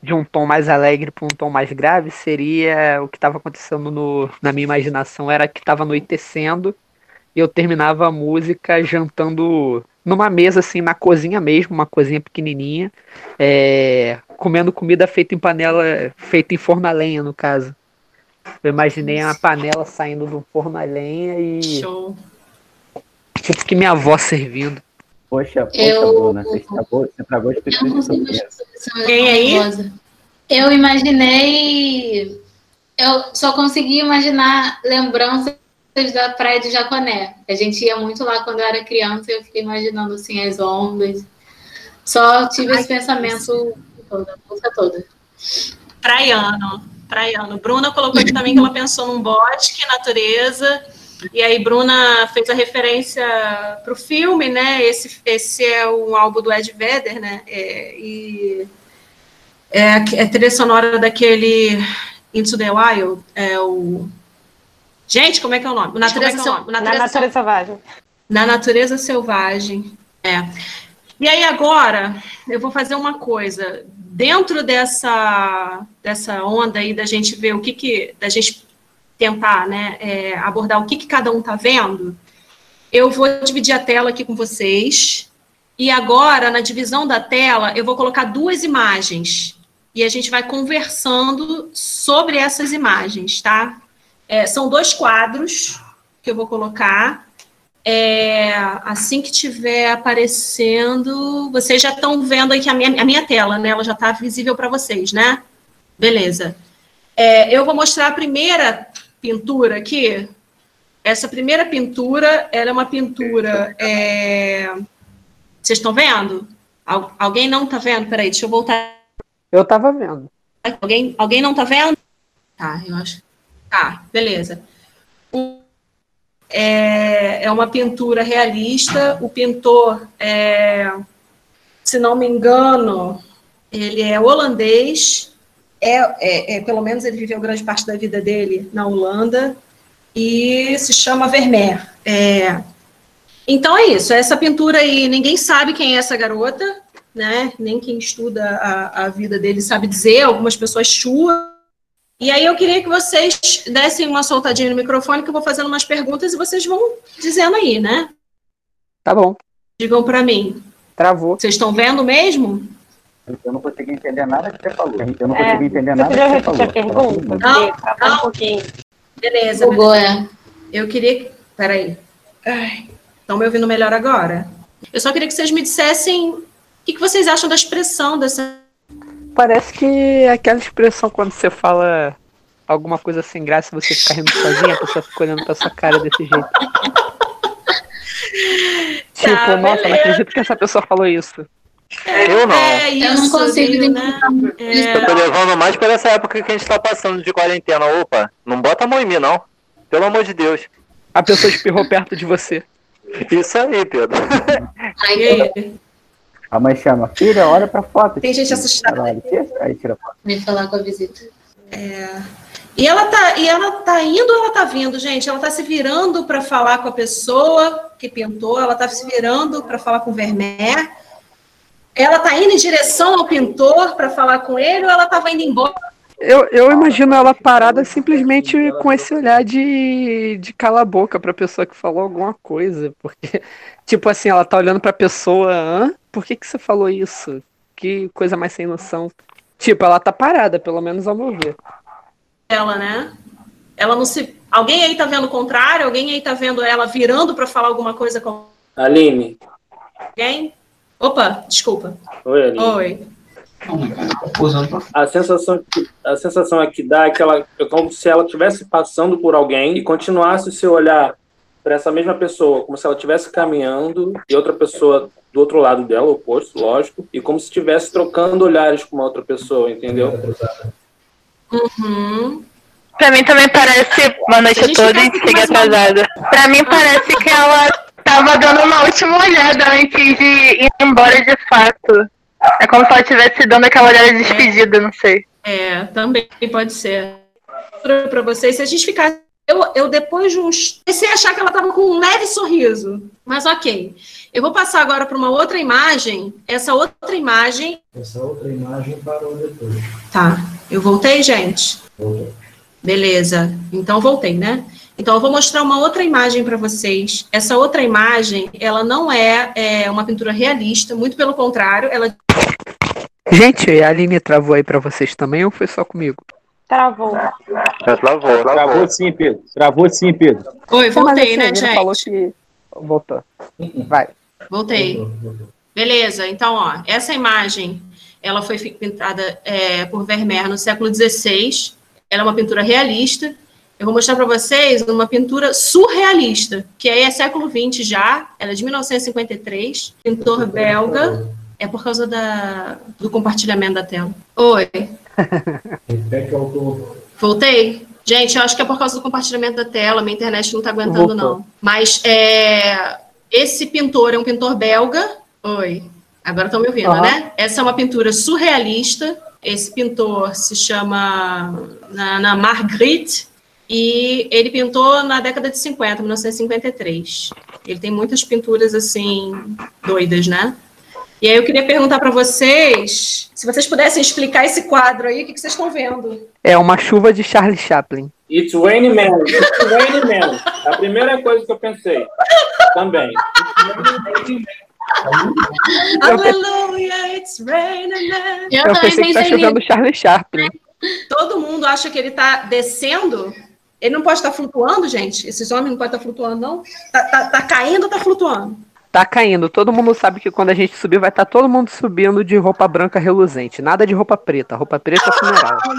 Speaker 1: de um tom mais alegre para um tom mais grave, seria o que estava acontecendo no, na minha imaginação, era que estava anoitecendo e eu terminava a música jantando numa mesa assim, na cozinha mesmo, uma cozinha pequenininha, é, comendo comida feita em panela, feita em forno a lenha, no caso. Eu imaginei uma panela saindo do forno a lenha e
Speaker 2: Show.
Speaker 1: tipo que minha avó servindo.
Speaker 6: Poxa, poxa,
Speaker 8: Eu-
Speaker 6: Bruna, você estragou, você estragou de
Speaker 2: Quem aí?
Speaker 8: Eu imaginei. Eu só consegui imaginar lembranças da praia de Jaconé. A gente ia muito lá quando eu era criança e eu fiquei imaginando assim as ondas. Só tive esse pensamento toda, a música toda.
Speaker 2: Praiano. Praiano. Bruna colocou aqui também que ela pensou num bosque, natureza. E aí, Bruna fez a referência para o filme, né? Esse, esse é um álbum do Ed Vedder, né? É, e é, a- é a trilha sonora daquele Into the Wild. É o. Gente, como é que é o nome? Natureza, Seu- o
Speaker 4: Na
Speaker 2: Natureza
Speaker 4: natureza selvagem.
Speaker 2: na natureza selvagem. É. E aí agora eu vou fazer uma coisa dentro dessa dessa onda aí da gente ver o que que da gente tentar, né, é, abordar o que que cada um tá vendo. Eu vou dividir a tela aqui com vocês e agora na divisão da tela eu vou colocar duas imagens e a gente vai conversando sobre essas imagens, tá? É, são dois quadros que eu vou colocar. É, assim que tiver aparecendo, vocês já estão vendo aqui a minha, a minha tela, né? Ela já está visível para vocês, né? Beleza. É, eu vou mostrar a primeira pintura aqui. Essa primeira pintura, ela é uma pintura. é, Vocês estão vendo? Al- alguém não está vendo? Peraí, deixa eu voltar.
Speaker 1: Eu tava vendo.
Speaker 2: Alguém, alguém não está vendo? Tá, eu acho. Tá, beleza. É, é uma pintura realista. O pintor, é, se não me engano, ele é holandês. É, é, é, pelo menos ele viveu grande parte da vida dele na Holanda e se chama Vermeer. É, então é isso, essa pintura aí, ninguém sabe quem é essa garota, né? Nem quem estuda a, a vida dele sabe dizer, algumas pessoas chuam. E aí eu queria que vocês dessem uma soltadinha no microfone, que eu vou fazendo umas perguntas e vocês vão dizendo aí, né?
Speaker 1: Tá bom.
Speaker 2: Digam para mim.
Speaker 1: Travou.
Speaker 2: Vocês estão vendo mesmo?
Speaker 6: Eu não consegui entender nada que você falou. Eu não consegui é, entender nada que você falou. A pergunta?
Speaker 2: Não, não. Um pouquinho. Beleza.
Speaker 8: Bugou, é.
Speaker 2: Eu queria que... Peraí. Estão me ouvindo melhor agora? Eu só queria que vocês me dissessem o que, que vocês acham da expressão dessa
Speaker 1: Parece que é aquela expressão quando você fala alguma coisa sem graça você fica rindo sozinha, a pessoa fica olhando pra sua cara desse jeito. [LAUGHS] tipo, tá, nossa, não acredito que essa pessoa falou isso.
Speaker 3: É, eu não.
Speaker 8: É isso, eu não consigo viu, né?
Speaker 3: É. Eu tô levando mais por essa época que a gente tá passando de quarentena. Opa, não bota a mão em mim, não. Pelo amor de Deus.
Speaker 1: A pessoa espirrou perto de você.
Speaker 3: Isso aí, Pedro.
Speaker 6: Aí, a mãe chama, filha, olha pra foto.
Speaker 2: Tem gente assustada.
Speaker 8: Aí tira foto. Vem falar com a visita.
Speaker 2: É. E ela tá, e ela tá indo ou ela tá vindo, gente? Ela tá se virando para falar com a pessoa que pintou, ela tá se virando para falar com o Vermeer. Ela tá indo em direção ao pintor para falar com ele ou ela tava indo embora?
Speaker 1: Eu, eu imagino ela parada simplesmente com esse olhar de, de cala a boca pra pessoa que falou alguma coisa. Porque, tipo assim, ela tá olhando pra pessoa, Hã? Por que, que você falou isso? Que coisa mais sem noção. Tipo, ela tá parada, pelo menos ao meu ver.
Speaker 2: Ela, né? Ela não se. Alguém aí tá vendo o contrário? Alguém aí tá vendo ela virando para falar alguma coisa com.
Speaker 3: Aline.
Speaker 2: Alguém? Opa, desculpa.
Speaker 3: Oi, Aline.
Speaker 2: Oi.
Speaker 3: A sensação, que, a sensação é que dá é que ela é como se ela estivesse passando por alguém e continuasse o seu olhar para essa mesma pessoa, como se ela estivesse caminhando e outra pessoa do outro lado dela, oposto, lógico, e como se estivesse trocando olhares com uma outra pessoa, entendeu?
Speaker 2: Uhum.
Speaker 9: Pra mim também parece, uma noite toda e cheguei atrasada. Pra mim parece que ela tava dando uma última olhada antes de ir embora de fato. É como se ela estivesse dando aquela olhada de despedida, não sei.
Speaker 2: É, também pode ser. Para vocês, se a gente ficar. Eu, eu depois de uns. Comecei a achar que ela estava com um leve sorriso. Mas ok. Eu vou passar agora para uma outra imagem. Essa outra imagem.
Speaker 5: Essa outra imagem parou depois.
Speaker 2: Tá. Eu voltei, gente?
Speaker 5: Voltou.
Speaker 2: Beleza. Então voltei, né? Então, eu vou mostrar uma outra imagem para vocês. Essa outra imagem, ela não é, é, uma pintura realista, muito pelo contrário, ela...
Speaker 1: Gente, a Aline travou aí para vocês também ou foi só comigo?
Speaker 4: Travou.
Speaker 3: Já travou, travou.
Speaker 7: Travou sim, Pedro. Travou sim, Pedro.
Speaker 2: Oi, voltei, né, gente?
Speaker 1: falou que voltou. Vai.
Speaker 2: Voltei. Beleza, então, ó, essa imagem, ela foi pintada é, por Vermeer no século XVI, ela é uma pintura realista, eu vou mostrar para vocês uma pintura surrealista, que aí é século XX já, ela é de 1953, pintor belga, é por causa da, do compartilhamento da tela. Oi. Voltei? Gente, eu acho que é por causa do compartilhamento da tela, minha internet não está aguentando, não. Mas é, esse pintor é um pintor belga. Oi. Agora estão me ouvindo, uhum. né? Essa é uma pintura surrealista. Esse pintor se chama Ana Marguerite e ele pintou na década de 50, 1953. Ele tem muitas pinturas assim doidas, né? E aí eu queria perguntar para vocês, se vocês pudessem explicar esse quadro aí, o que, que vocês estão vendo?
Speaker 1: É uma chuva de Charlie Chaplin.
Speaker 3: It's raining man. It's raining man. A primeira coisa que eu pensei também.
Speaker 2: Aleluia, it's raining man.
Speaker 1: Eu, eu pensei que tá chovendo Charlie Chaplin.
Speaker 2: Todo mundo acha que ele está descendo ele não pode estar flutuando, gente? Esses homens não podem estar flutuando, não? Tá, tá, tá caindo ou tá flutuando?
Speaker 1: Tá caindo. Todo mundo sabe que quando a gente subir, vai estar tá todo mundo subindo de roupa branca reluzente. Nada de roupa preta. Roupa preta é funeral. [LAUGHS]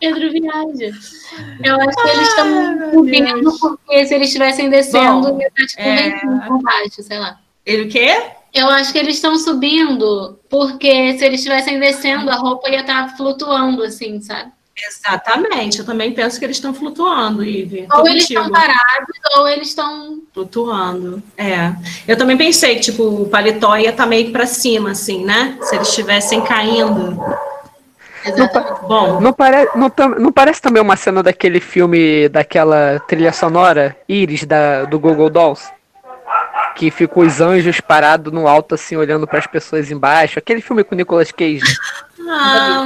Speaker 8: Pedro viaja. Eu acho que eles estão subindo porque se eles estivessem descendo, Bom, ia estar tipo é... por baixo, sei lá.
Speaker 2: Ele o quê?
Speaker 8: Eu acho que eles estão subindo porque se eles estivessem descendo, a roupa ia estar flutuando, assim, sabe?
Speaker 2: Exatamente, eu também penso que eles estão flutuando, Ive.
Speaker 8: Ou eles estão parados, ou eles estão
Speaker 2: flutuando. É. Eu também pensei que, tipo, o paletó ia estar tá meio para cima, assim, né? Se eles estivessem caindo.
Speaker 1: Não, Bom. Não, pare, não, não, parece também uma cena daquele filme, daquela trilha sonora, Iris, da, do Google Dolls? Que ficam os anjos parados no alto, assim, olhando para as pessoas embaixo. Aquele filme com Nicolas Cage.
Speaker 2: Ah,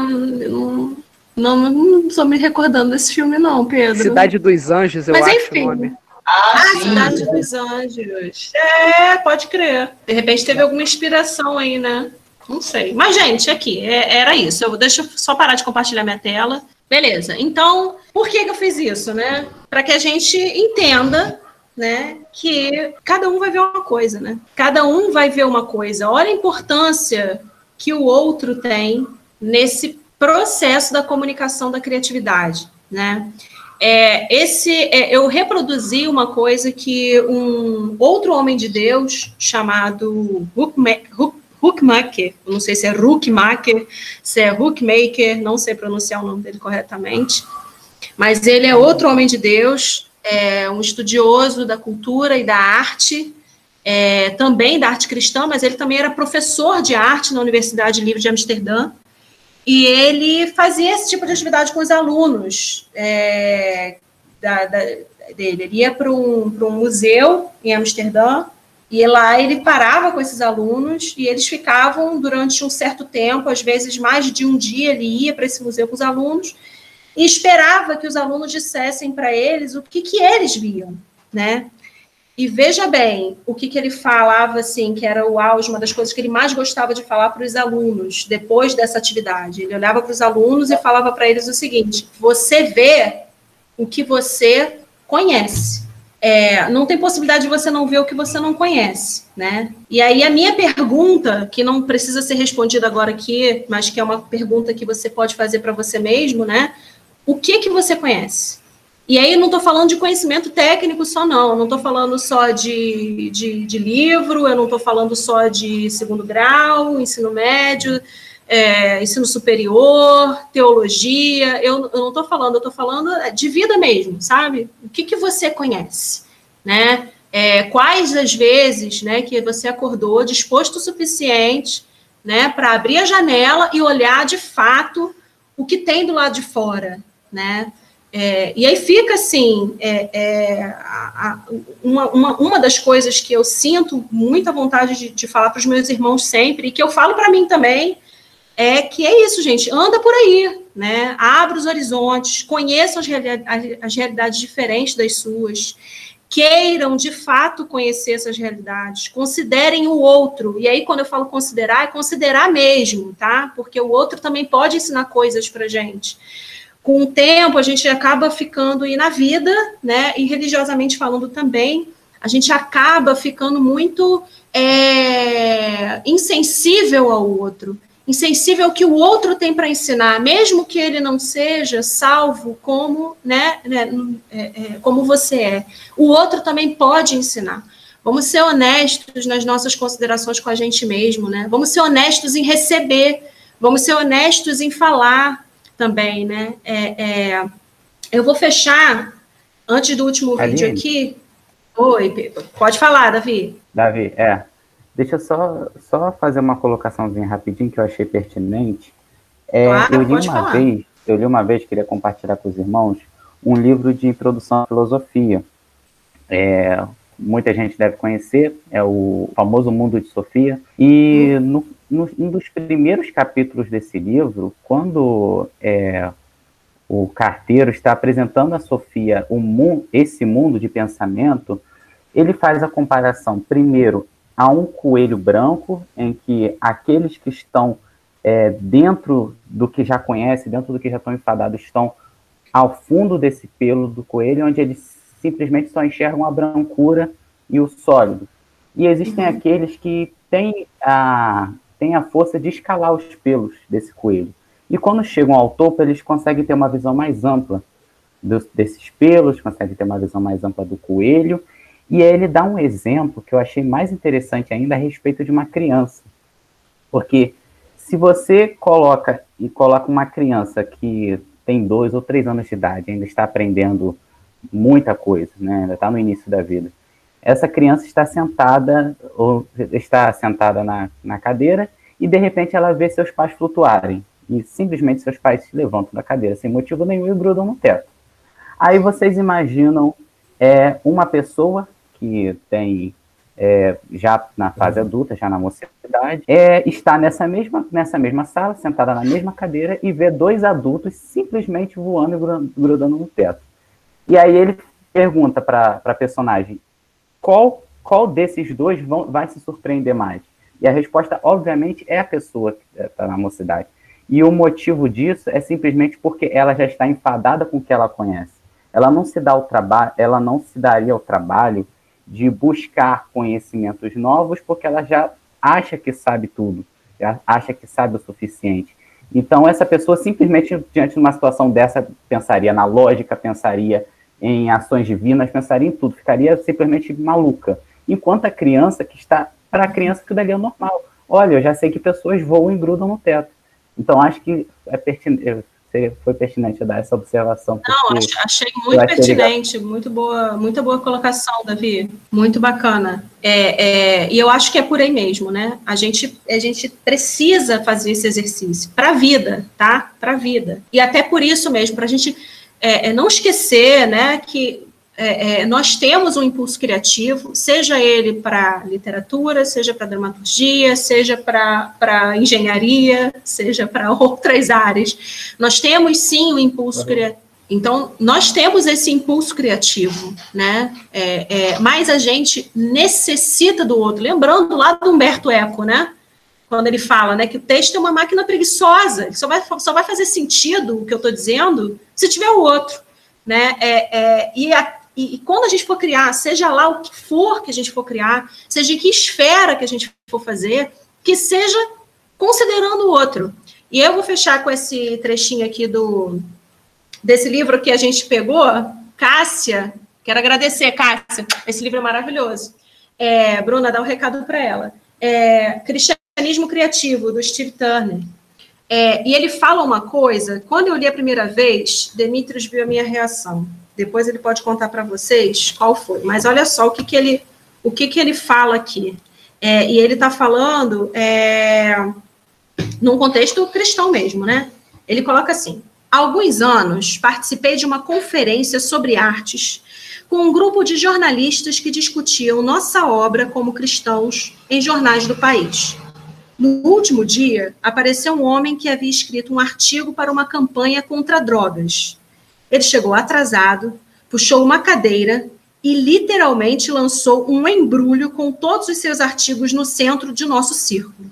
Speaker 2: não, não, estou me recordando desse filme, não, Pedro.
Speaker 1: Cidade dos Anjos, eu Mas, acho enfim. o nome.
Speaker 2: Ah, ah Cidade dos Anjos. É, pode crer. De repente teve alguma inspiração aí, né? Não sei. Mas, gente, aqui, é, era isso. Eu deixa eu só parar de compartilhar minha tela. Beleza. Então, por que, que eu fiz isso, né? Para que a gente entenda né? Que cada um vai ver uma coisa, né? Cada um vai ver uma coisa. Olha a importância que o outro tem nesse processo da comunicação da criatividade, né? É, esse, é, eu reproduzi uma coisa que um outro homem de Deus chamado Hookmaker, não sei se é Hookmaker, se é Hookmaker, não sei pronunciar o nome dele corretamente, mas ele é outro homem de Deus, é um estudioso da cultura e da arte, é, também da arte cristã, mas ele também era professor de arte na Universidade Livre de Amsterdã, e ele fazia esse tipo de atividade com os alunos é, da, da, dele. Ele ia para um, um museu em Amsterdã, e lá ele parava com esses alunos e eles ficavam durante um certo tempo, às vezes mais de um dia, ele ia para esse museu com os alunos e esperava que os alunos dissessem para eles o que, que eles viam, né? E veja bem o que, que ele falava, assim, que era o auge, uma das coisas que ele mais gostava de falar para os alunos depois dessa atividade. Ele olhava para os alunos e falava para eles o seguinte: você vê o que você conhece. É, não tem possibilidade de você não ver o que você não conhece, né? E aí a minha pergunta, que não precisa ser respondida agora aqui, mas que é uma pergunta que você pode fazer para você mesmo, né? O que que você conhece? E aí não estou falando de conhecimento técnico só, não. Eu não estou falando só de, de, de, livro, eu não estou falando só de segundo grau, ensino médio, é, ensino superior, teologia. Eu, eu não estou falando, eu estou falando de vida mesmo, sabe? O que, que você conhece, né? É, quais as vezes né, que você acordou disposto o suficiente né, para abrir a janela e olhar de fato o que tem do lado de fora, né? É, e aí fica assim, é, é, a, a, uma, uma, uma, das coisas que eu sinto muita vontade de, de falar para os meus irmãos sempre, e que eu falo para mim também, é que é isso, gente, anda por aí, né? Abra os horizontes, conheçam as, as realidades diferentes das suas, queiram de fato conhecer essas realidades, considerem o outro. E aí, quando eu falo considerar, é considerar mesmo, tá? Porque o outro também pode ensinar coisas para gente. gente com o tempo, a gente acaba ficando, e na vida, né, e religiosamente falando também, a gente acaba ficando muito é, insensível ao outro, insensível ao que o outro tem para ensinar, mesmo que ele não seja salvo como, né, né é, é, como você é. O outro também pode ensinar. Vamos ser honestos nas nossas considerações com a gente mesmo, né? Vamos ser honestos em receber, vamos ser honestos em falar, também, né? É, é, eu vou fechar, antes do último Aline. vídeo aqui. Oi, pode falar, Davi.
Speaker 6: Davi, é. Deixa eu só, só fazer uma colocaçãozinha rapidinho que eu achei pertinente. É, claro, eu li uma falar. vez, eu li uma vez, queria compartilhar com os irmãos, um livro de introdução à filosofia. É, muita gente deve conhecer, é o famoso Mundo de Sofia. E hum. no, no, um dos primeiros capítulos desse livro, quando é, o carteiro está apresentando a Sofia um, esse mundo de pensamento, ele faz a comparação, primeiro, a um coelho branco, em que aqueles que estão é, dentro do que já conhece, dentro do que já estão enfadados, estão ao fundo desse pelo do coelho, onde eles simplesmente só enxergam a brancura e o sólido. E existem uhum. aqueles que têm a, têm a força de escalar os pelos desse coelho. E quando chegam ao topo, eles conseguem ter uma visão mais ampla dos, desses pelos, conseguem ter uma visão mais ampla do coelho. E aí ele dá um exemplo que eu achei mais interessante ainda a respeito de uma criança. Porque se você coloca e coloca uma criança que tem dois ou três anos de idade, ainda está aprendendo muita coisa, né? ainda está no início da vida. Essa criança está sentada ou está sentada na, na cadeira e de repente ela vê seus pais flutuarem e simplesmente seus pais se levantam da cadeira sem motivo nenhum e grudam no teto. Aí vocês imaginam é, uma pessoa que tem é, já na fase adulta, já na mocidade, é, está nessa mesma, nessa mesma sala, sentada na mesma cadeira, e vê dois adultos simplesmente voando e grudando no teto. E aí ele pergunta para a personagem qual, qual desses dois vão, vai se surpreender mais. E a resposta, obviamente, é a pessoa que está na mocidade. E o motivo disso é simplesmente porque ela já está enfadada com o que ela conhece. Ela não se dá o trabalho, ela não se daria o trabalho de buscar conhecimentos novos, porque ela já acha que sabe tudo, já acha que sabe o suficiente. Então, essa pessoa simplesmente, diante de uma situação dessa, pensaria na lógica, pensaria em ações divinas, pensaria em tudo, ficaria simplesmente maluca. Enquanto a criança que está, para a criança, aquilo ali é normal. Olha, eu já sei que pessoas voam e grudam no teto. Então, acho que é pertinente, foi pertinente dar essa observação.
Speaker 2: Não, achei muito pertinente, muito boa, muita boa colocação, Davi, muito bacana. É, é, e eu acho que é por aí mesmo, né? A gente, a gente precisa fazer esse exercício para a vida, tá? Para a vida. E até por isso mesmo, para a gente é, é, não esquecer, né, que é, é, nós temos um impulso criativo, seja ele para literatura, seja para dramaturgia, seja para engenharia, seja para [LAUGHS] outras áreas. Nós temos sim um impulso criativo. Então, nós temos esse impulso criativo, né? É, é, mas a gente necessita do outro. Lembrando lá do Humberto Eco, né? Quando ele fala né, que o texto é uma máquina preguiçosa, só vai, só vai fazer sentido o que eu estou dizendo se tiver o outro. Né? É, é, e a, e, e, quando a gente for criar, seja lá o que for que a gente for criar, seja em que esfera que a gente for fazer, que seja considerando o outro. E eu vou fechar com esse trechinho aqui do desse livro que a gente pegou, Cássia. Quero agradecer, Cássia. Esse livro é maravilhoso. É, Bruna, dá um recado para ela. É, Cristianismo Criativo, do Steve Turner. É, e ele fala uma coisa, quando eu li a primeira vez, Demetrius viu a minha reação. Depois ele pode contar para vocês qual foi. Mas olha só o que, que ele o que, que ele fala aqui. É, e ele está falando é, num contexto cristão mesmo, né? Ele coloca assim: há alguns anos participei de uma conferência sobre artes com um grupo de jornalistas que discutiam nossa obra como cristãos em jornais do país. No último dia, apareceu um homem que havia escrito um artigo para uma campanha contra drogas. Ele chegou atrasado, puxou uma cadeira e literalmente lançou um embrulho com todos os seus artigos no centro de nosso círculo.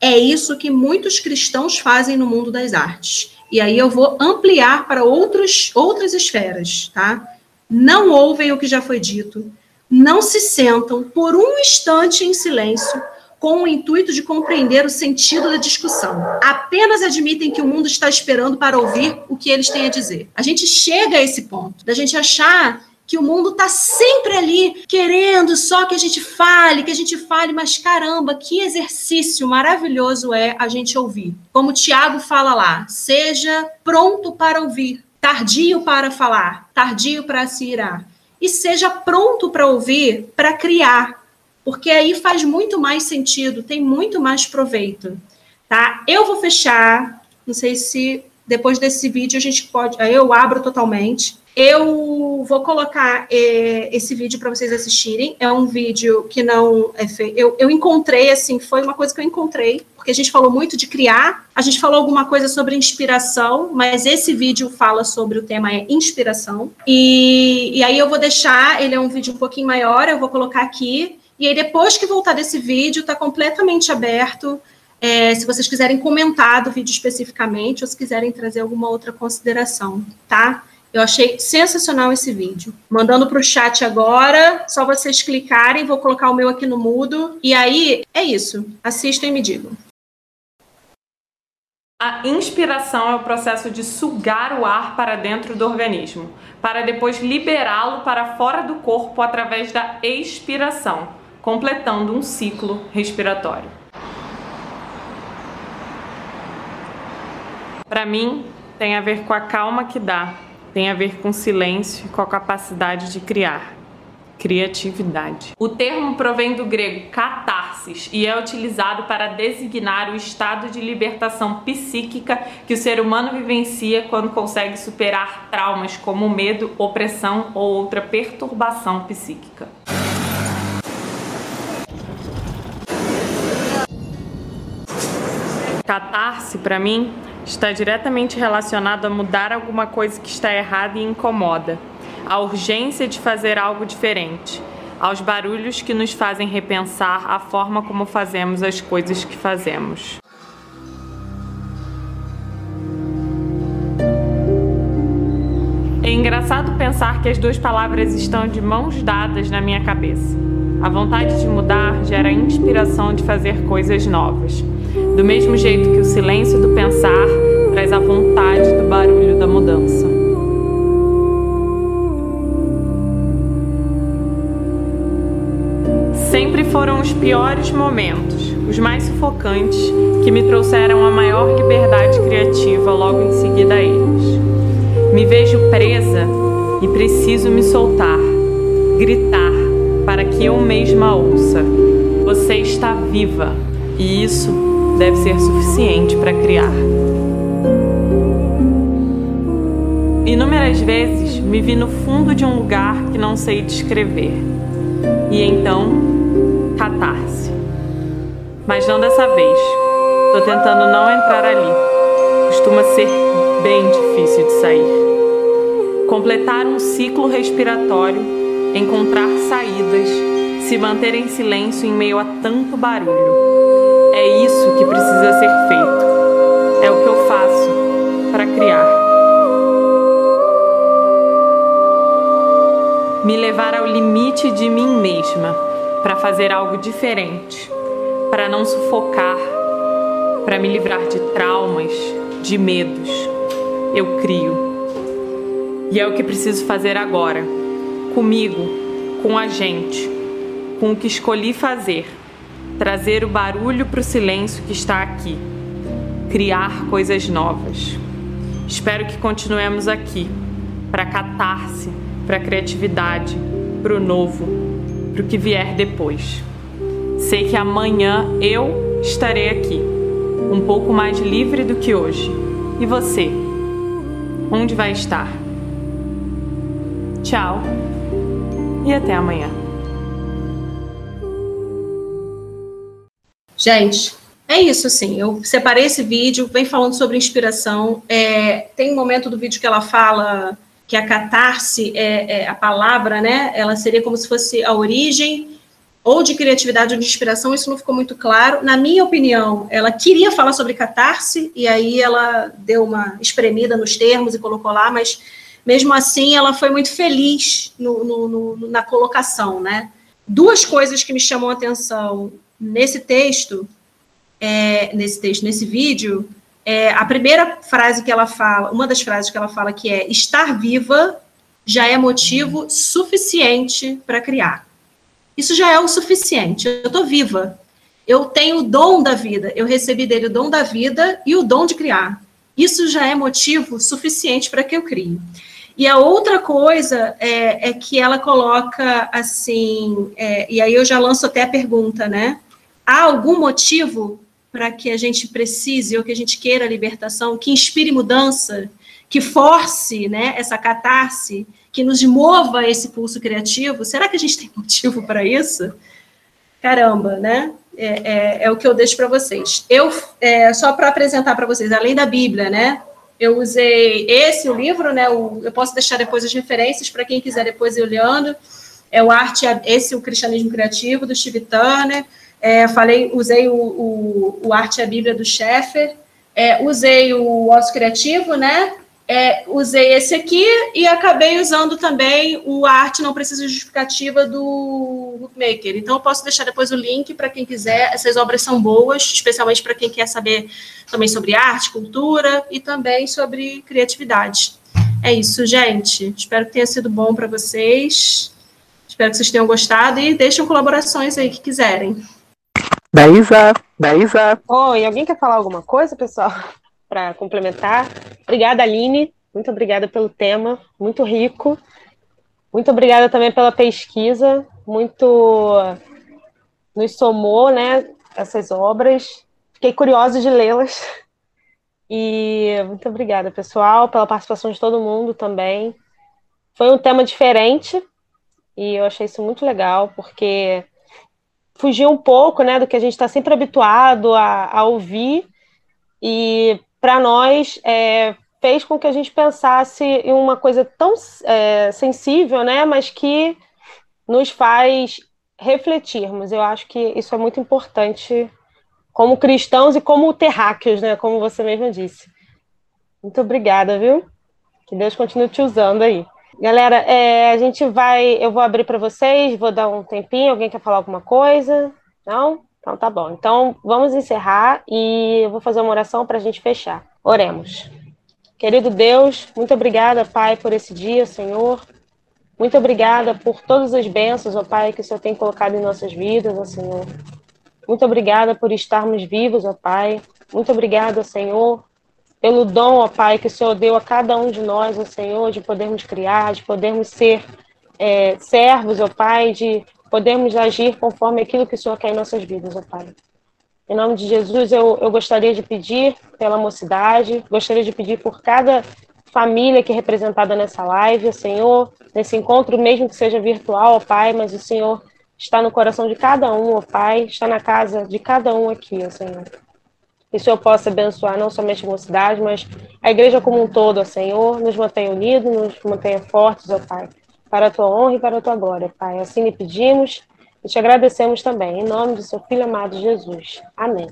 Speaker 2: É isso que muitos cristãos fazem no mundo das artes. E aí eu vou ampliar para outros, outras esferas, tá? Não ouvem o que já foi dito, não se sentam por um instante em silêncio com o intuito de compreender o sentido da discussão. Apenas admitem que o mundo está esperando para ouvir o que eles têm a dizer. A gente chega a esse ponto da gente achar que o mundo está sempre ali querendo só que a gente fale, que a gente fale, mas caramba, que exercício maravilhoso é a gente ouvir. Como o Tiago fala lá, seja pronto para ouvir, tardio para falar, tardio para se irar. E seja pronto para ouvir, para criar, porque aí faz muito mais sentido, tem muito mais proveito, tá? Eu vou fechar, não sei se depois desse vídeo a gente pode, eu abro totalmente. Eu vou colocar é, esse vídeo para vocês assistirem. É um vídeo que não é feito. Eu, eu encontrei, assim, foi uma coisa que eu encontrei, porque a gente falou muito de criar, a gente falou alguma coisa sobre inspiração, mas esse vídeo fala sobre o tema é inspiração. E, e aí eu vou deixar, ele é um vídeo um pouquinho maior, eu vou colocar aqui. E aí, depois que voltar desse vídeo, está completamente aberto. É, se vocês quiserem comentar do vídeo especificamente, ou se quiserem trazer alguma outra consideração, tá? Eu achei sensacional esse vídeo. Mandando para o chat agora, só vocês clicarem, vou colocar o meu aqui no mudo. E aí, é isso. Assistam e me digam.
Speaker 10: A inspiração é o processo de sugar o ar para dentro do organismo, para depois liberá-lo para fora do corpo através da expiração completando um ciclo respiratório. Para mim, tem a ver com a calma que dá, tem a ver com silêncio e com a capacidade de criar. Criatividade. O termo provém do grego catarsis e é utilizado para designar o estado de libertação psíquica que o ser humano vivencia quando consegue superar traumas como medo, opressão ou outra perturbação psíquica. Catarse, para mim, está diretamente relacionado a mudar alguma coisa que está errada e incomoda, a urgência de fazer algo diferente, aos barulhos que nos fazem repensar a forma como fazemos as coisas que fazemos. É engraçado pensar que as duas palavras estão de mãos dadas na minha cabeça. A vontade de mudar gera a inspiração de fazer coisas novas. Do mesmo jeito que o silêncio do pensar traz a vontade do barulho da mudança. Sempre foram os piores momentos, os mais sufocantes, que me trouxeram a maior liberdade criativa logo em seguida a eles. Me vejo presa e preciso me soltar, gritar para que eu mesma ouça. Você está viva e isso deve ser suficiente para criar. Inúmeras vezes me vi no fundo de um lugar que não sei descrever. E então, catarse. Mas não dessa vez. Tô tentando não entrar ali. Costuma ser bem difícil de sair. Completar um ciclo respiratório, encontrar saídas, se manter em silêncio em meio a tanto barulho é isso que precisa ser feito. É o que eu faço para criar. Me levar ao limite de mim mesma para fazer algo diferente, para não sufocar, para me livrar de traumas, de medos. Eu crio. E é o que preciso fazer agora, comigo, com a gente, com o que escolhi fazer trazer o barulho para o silêncio que está aqui, criar coisas novas. Espero que continuemos aqui para catarse, para criatividade, para o novo, para o que vier depois. Sei que amanhã eu estarei aqui, um pouco mais livre do que hoje. E você? Onde vai estar? Tchau e até amanhã.
Speaker 2: Gente, é isso, assim. Eu separei esse vídeo, vem falando sobre inspiração. É, tem um momento do vídeo que ela fala que a catarse, é, é, a palavra, né? Ela seria como se fosse a origem ou de criatividade ou de inspiração. Isso não ficou muito claro. Na minha opinião, ela queria falar sobre catarse e aí ela deu uma espremida nos termos e colocou lá, mas mesmo assim ela foi muito feliz no, no, no, na colocação, né? Duas coisas que me chamam a atenção nesse texto, é, nesse texto, nesse vídeo, é, a primeira frase que ela fala, uma das frases que ela fala que é estar viva já é motivo suficiente para criar. Isso já é o suficiente. Eu estou viva. Eu tenho o dom da vida. Eu recebi dele o dom da vida e o dom de criar. Isso já é motivo suficiente para que eu crie. E a outra coisa é, é que ela coloca assim, é, e aí eu já lanço até a pergunta, né? Há algum motivo para que a gente precise ou que a gente queira a libertação, que inspire mudança, que force né, essa catarse, que nos mova esse pulso criativo? Será que a gente tem [LAUGHS] motivo para isso? Caramba, né? É, é, é, o que eu deixo para vocês. Eu, é, só para apresentar para vocês, além da Bíblia, né? Eu usei esse, o livro, né? O, eu posso deixar depois as referências para quem quiser depois ir olhando. É o Arte, esse, o Cristianismo Criativo, do Steve Turner. É, falei, usei o, o, o, Arte e a Bíblia do Sheffer, é, usei o Osso Criativo, né? É, usei esse aqui e acabei usando também o Arte Não Precisa Justificativa do Bookmaker. Então, eu posso deixar depois o link para quem quiser. Essas obras são boas, especialmente para quem quer saber também sobre arte, cultura e também sobre criatividade. É isso, gente. Espero que tenha sido bom para vocês. Espero que vocês tenham gostado e deixem colaborações aí que quiserem.
Speaker 1: Da Isa, da Isa.
Speaker 4: Oi, alguém quer falar alguma coisa, pessoal? [LAUGHS] Para complementar? Obrigada, Aline. Muito obrigada pelo tema, muito rico. Muito obrigada também pela pesquisa, muito nos somou, né, essas obras. Fiquei curiosa de lê-las. [LAUGHS] E muito obrigada, pessoal, pela participação de todo mundo também. Foi um tema diferente e eu achei isso muito legal, porque fugiu um pouco né, do que a gente está sempre habituado a, a ouvir, e para nós é, fez com que a gente pensasse em uma coisa tão é, sensível, né, mas que nos faz refletirmos. Eu acho que isso é muito importante como cristãos e como terráqueos, né, como você mesmo disse. Muito obrigada, viu? Que Deus continue te usando aí. Galera, é, a gente vai. Eu vou abrir para vocês, vou dar um tempinho. Alguém quer falar alguma coisa? Não? Então tá bom. Então vamos encerrar e eu vou fazer uma oração para a gente fechar. Oremos. Querido Deus, muito obrigada, Pai, por esse dia, Senhor. Muito obrigada por todas as bênçãos, ó Pai, que o Senhor tem colocado em nossas vidas, ó Senhor. Muito obrigada por estarmos vivos, ó Pai. Muito obrigada, Senhor, pelo dom, ó Pai, que o Senhor deu a cada um de nós, ó Senhor, de podermos criar, de podermos ser é, servos, ó Pai, de podermos agir conforme aquilo que o Senhor quer em nossas vidas, ó Pai. Em nome de Jesus, eu, eu gostaria de pedir pela mocidade, gostaria de pedir por cada família que é representada nessa live, Senhor, nesse encontro, mesmo que seja virtual, ó Pai, mas o Senhor está no coração de cada um, ó Pai, está na casa de cada um aqui, ó Senhor que o Senhor possa abençoar não somente a mocidade, mas a igreja como um todo, ó Senhor, nos mantenha unidos, nos mantenha fortes, ó Pai, para a tua honra e para a tua glória, Pai. Assim lhe pedimos e te agradecemos também, em nome do seu Filho amado Jesus. Amém.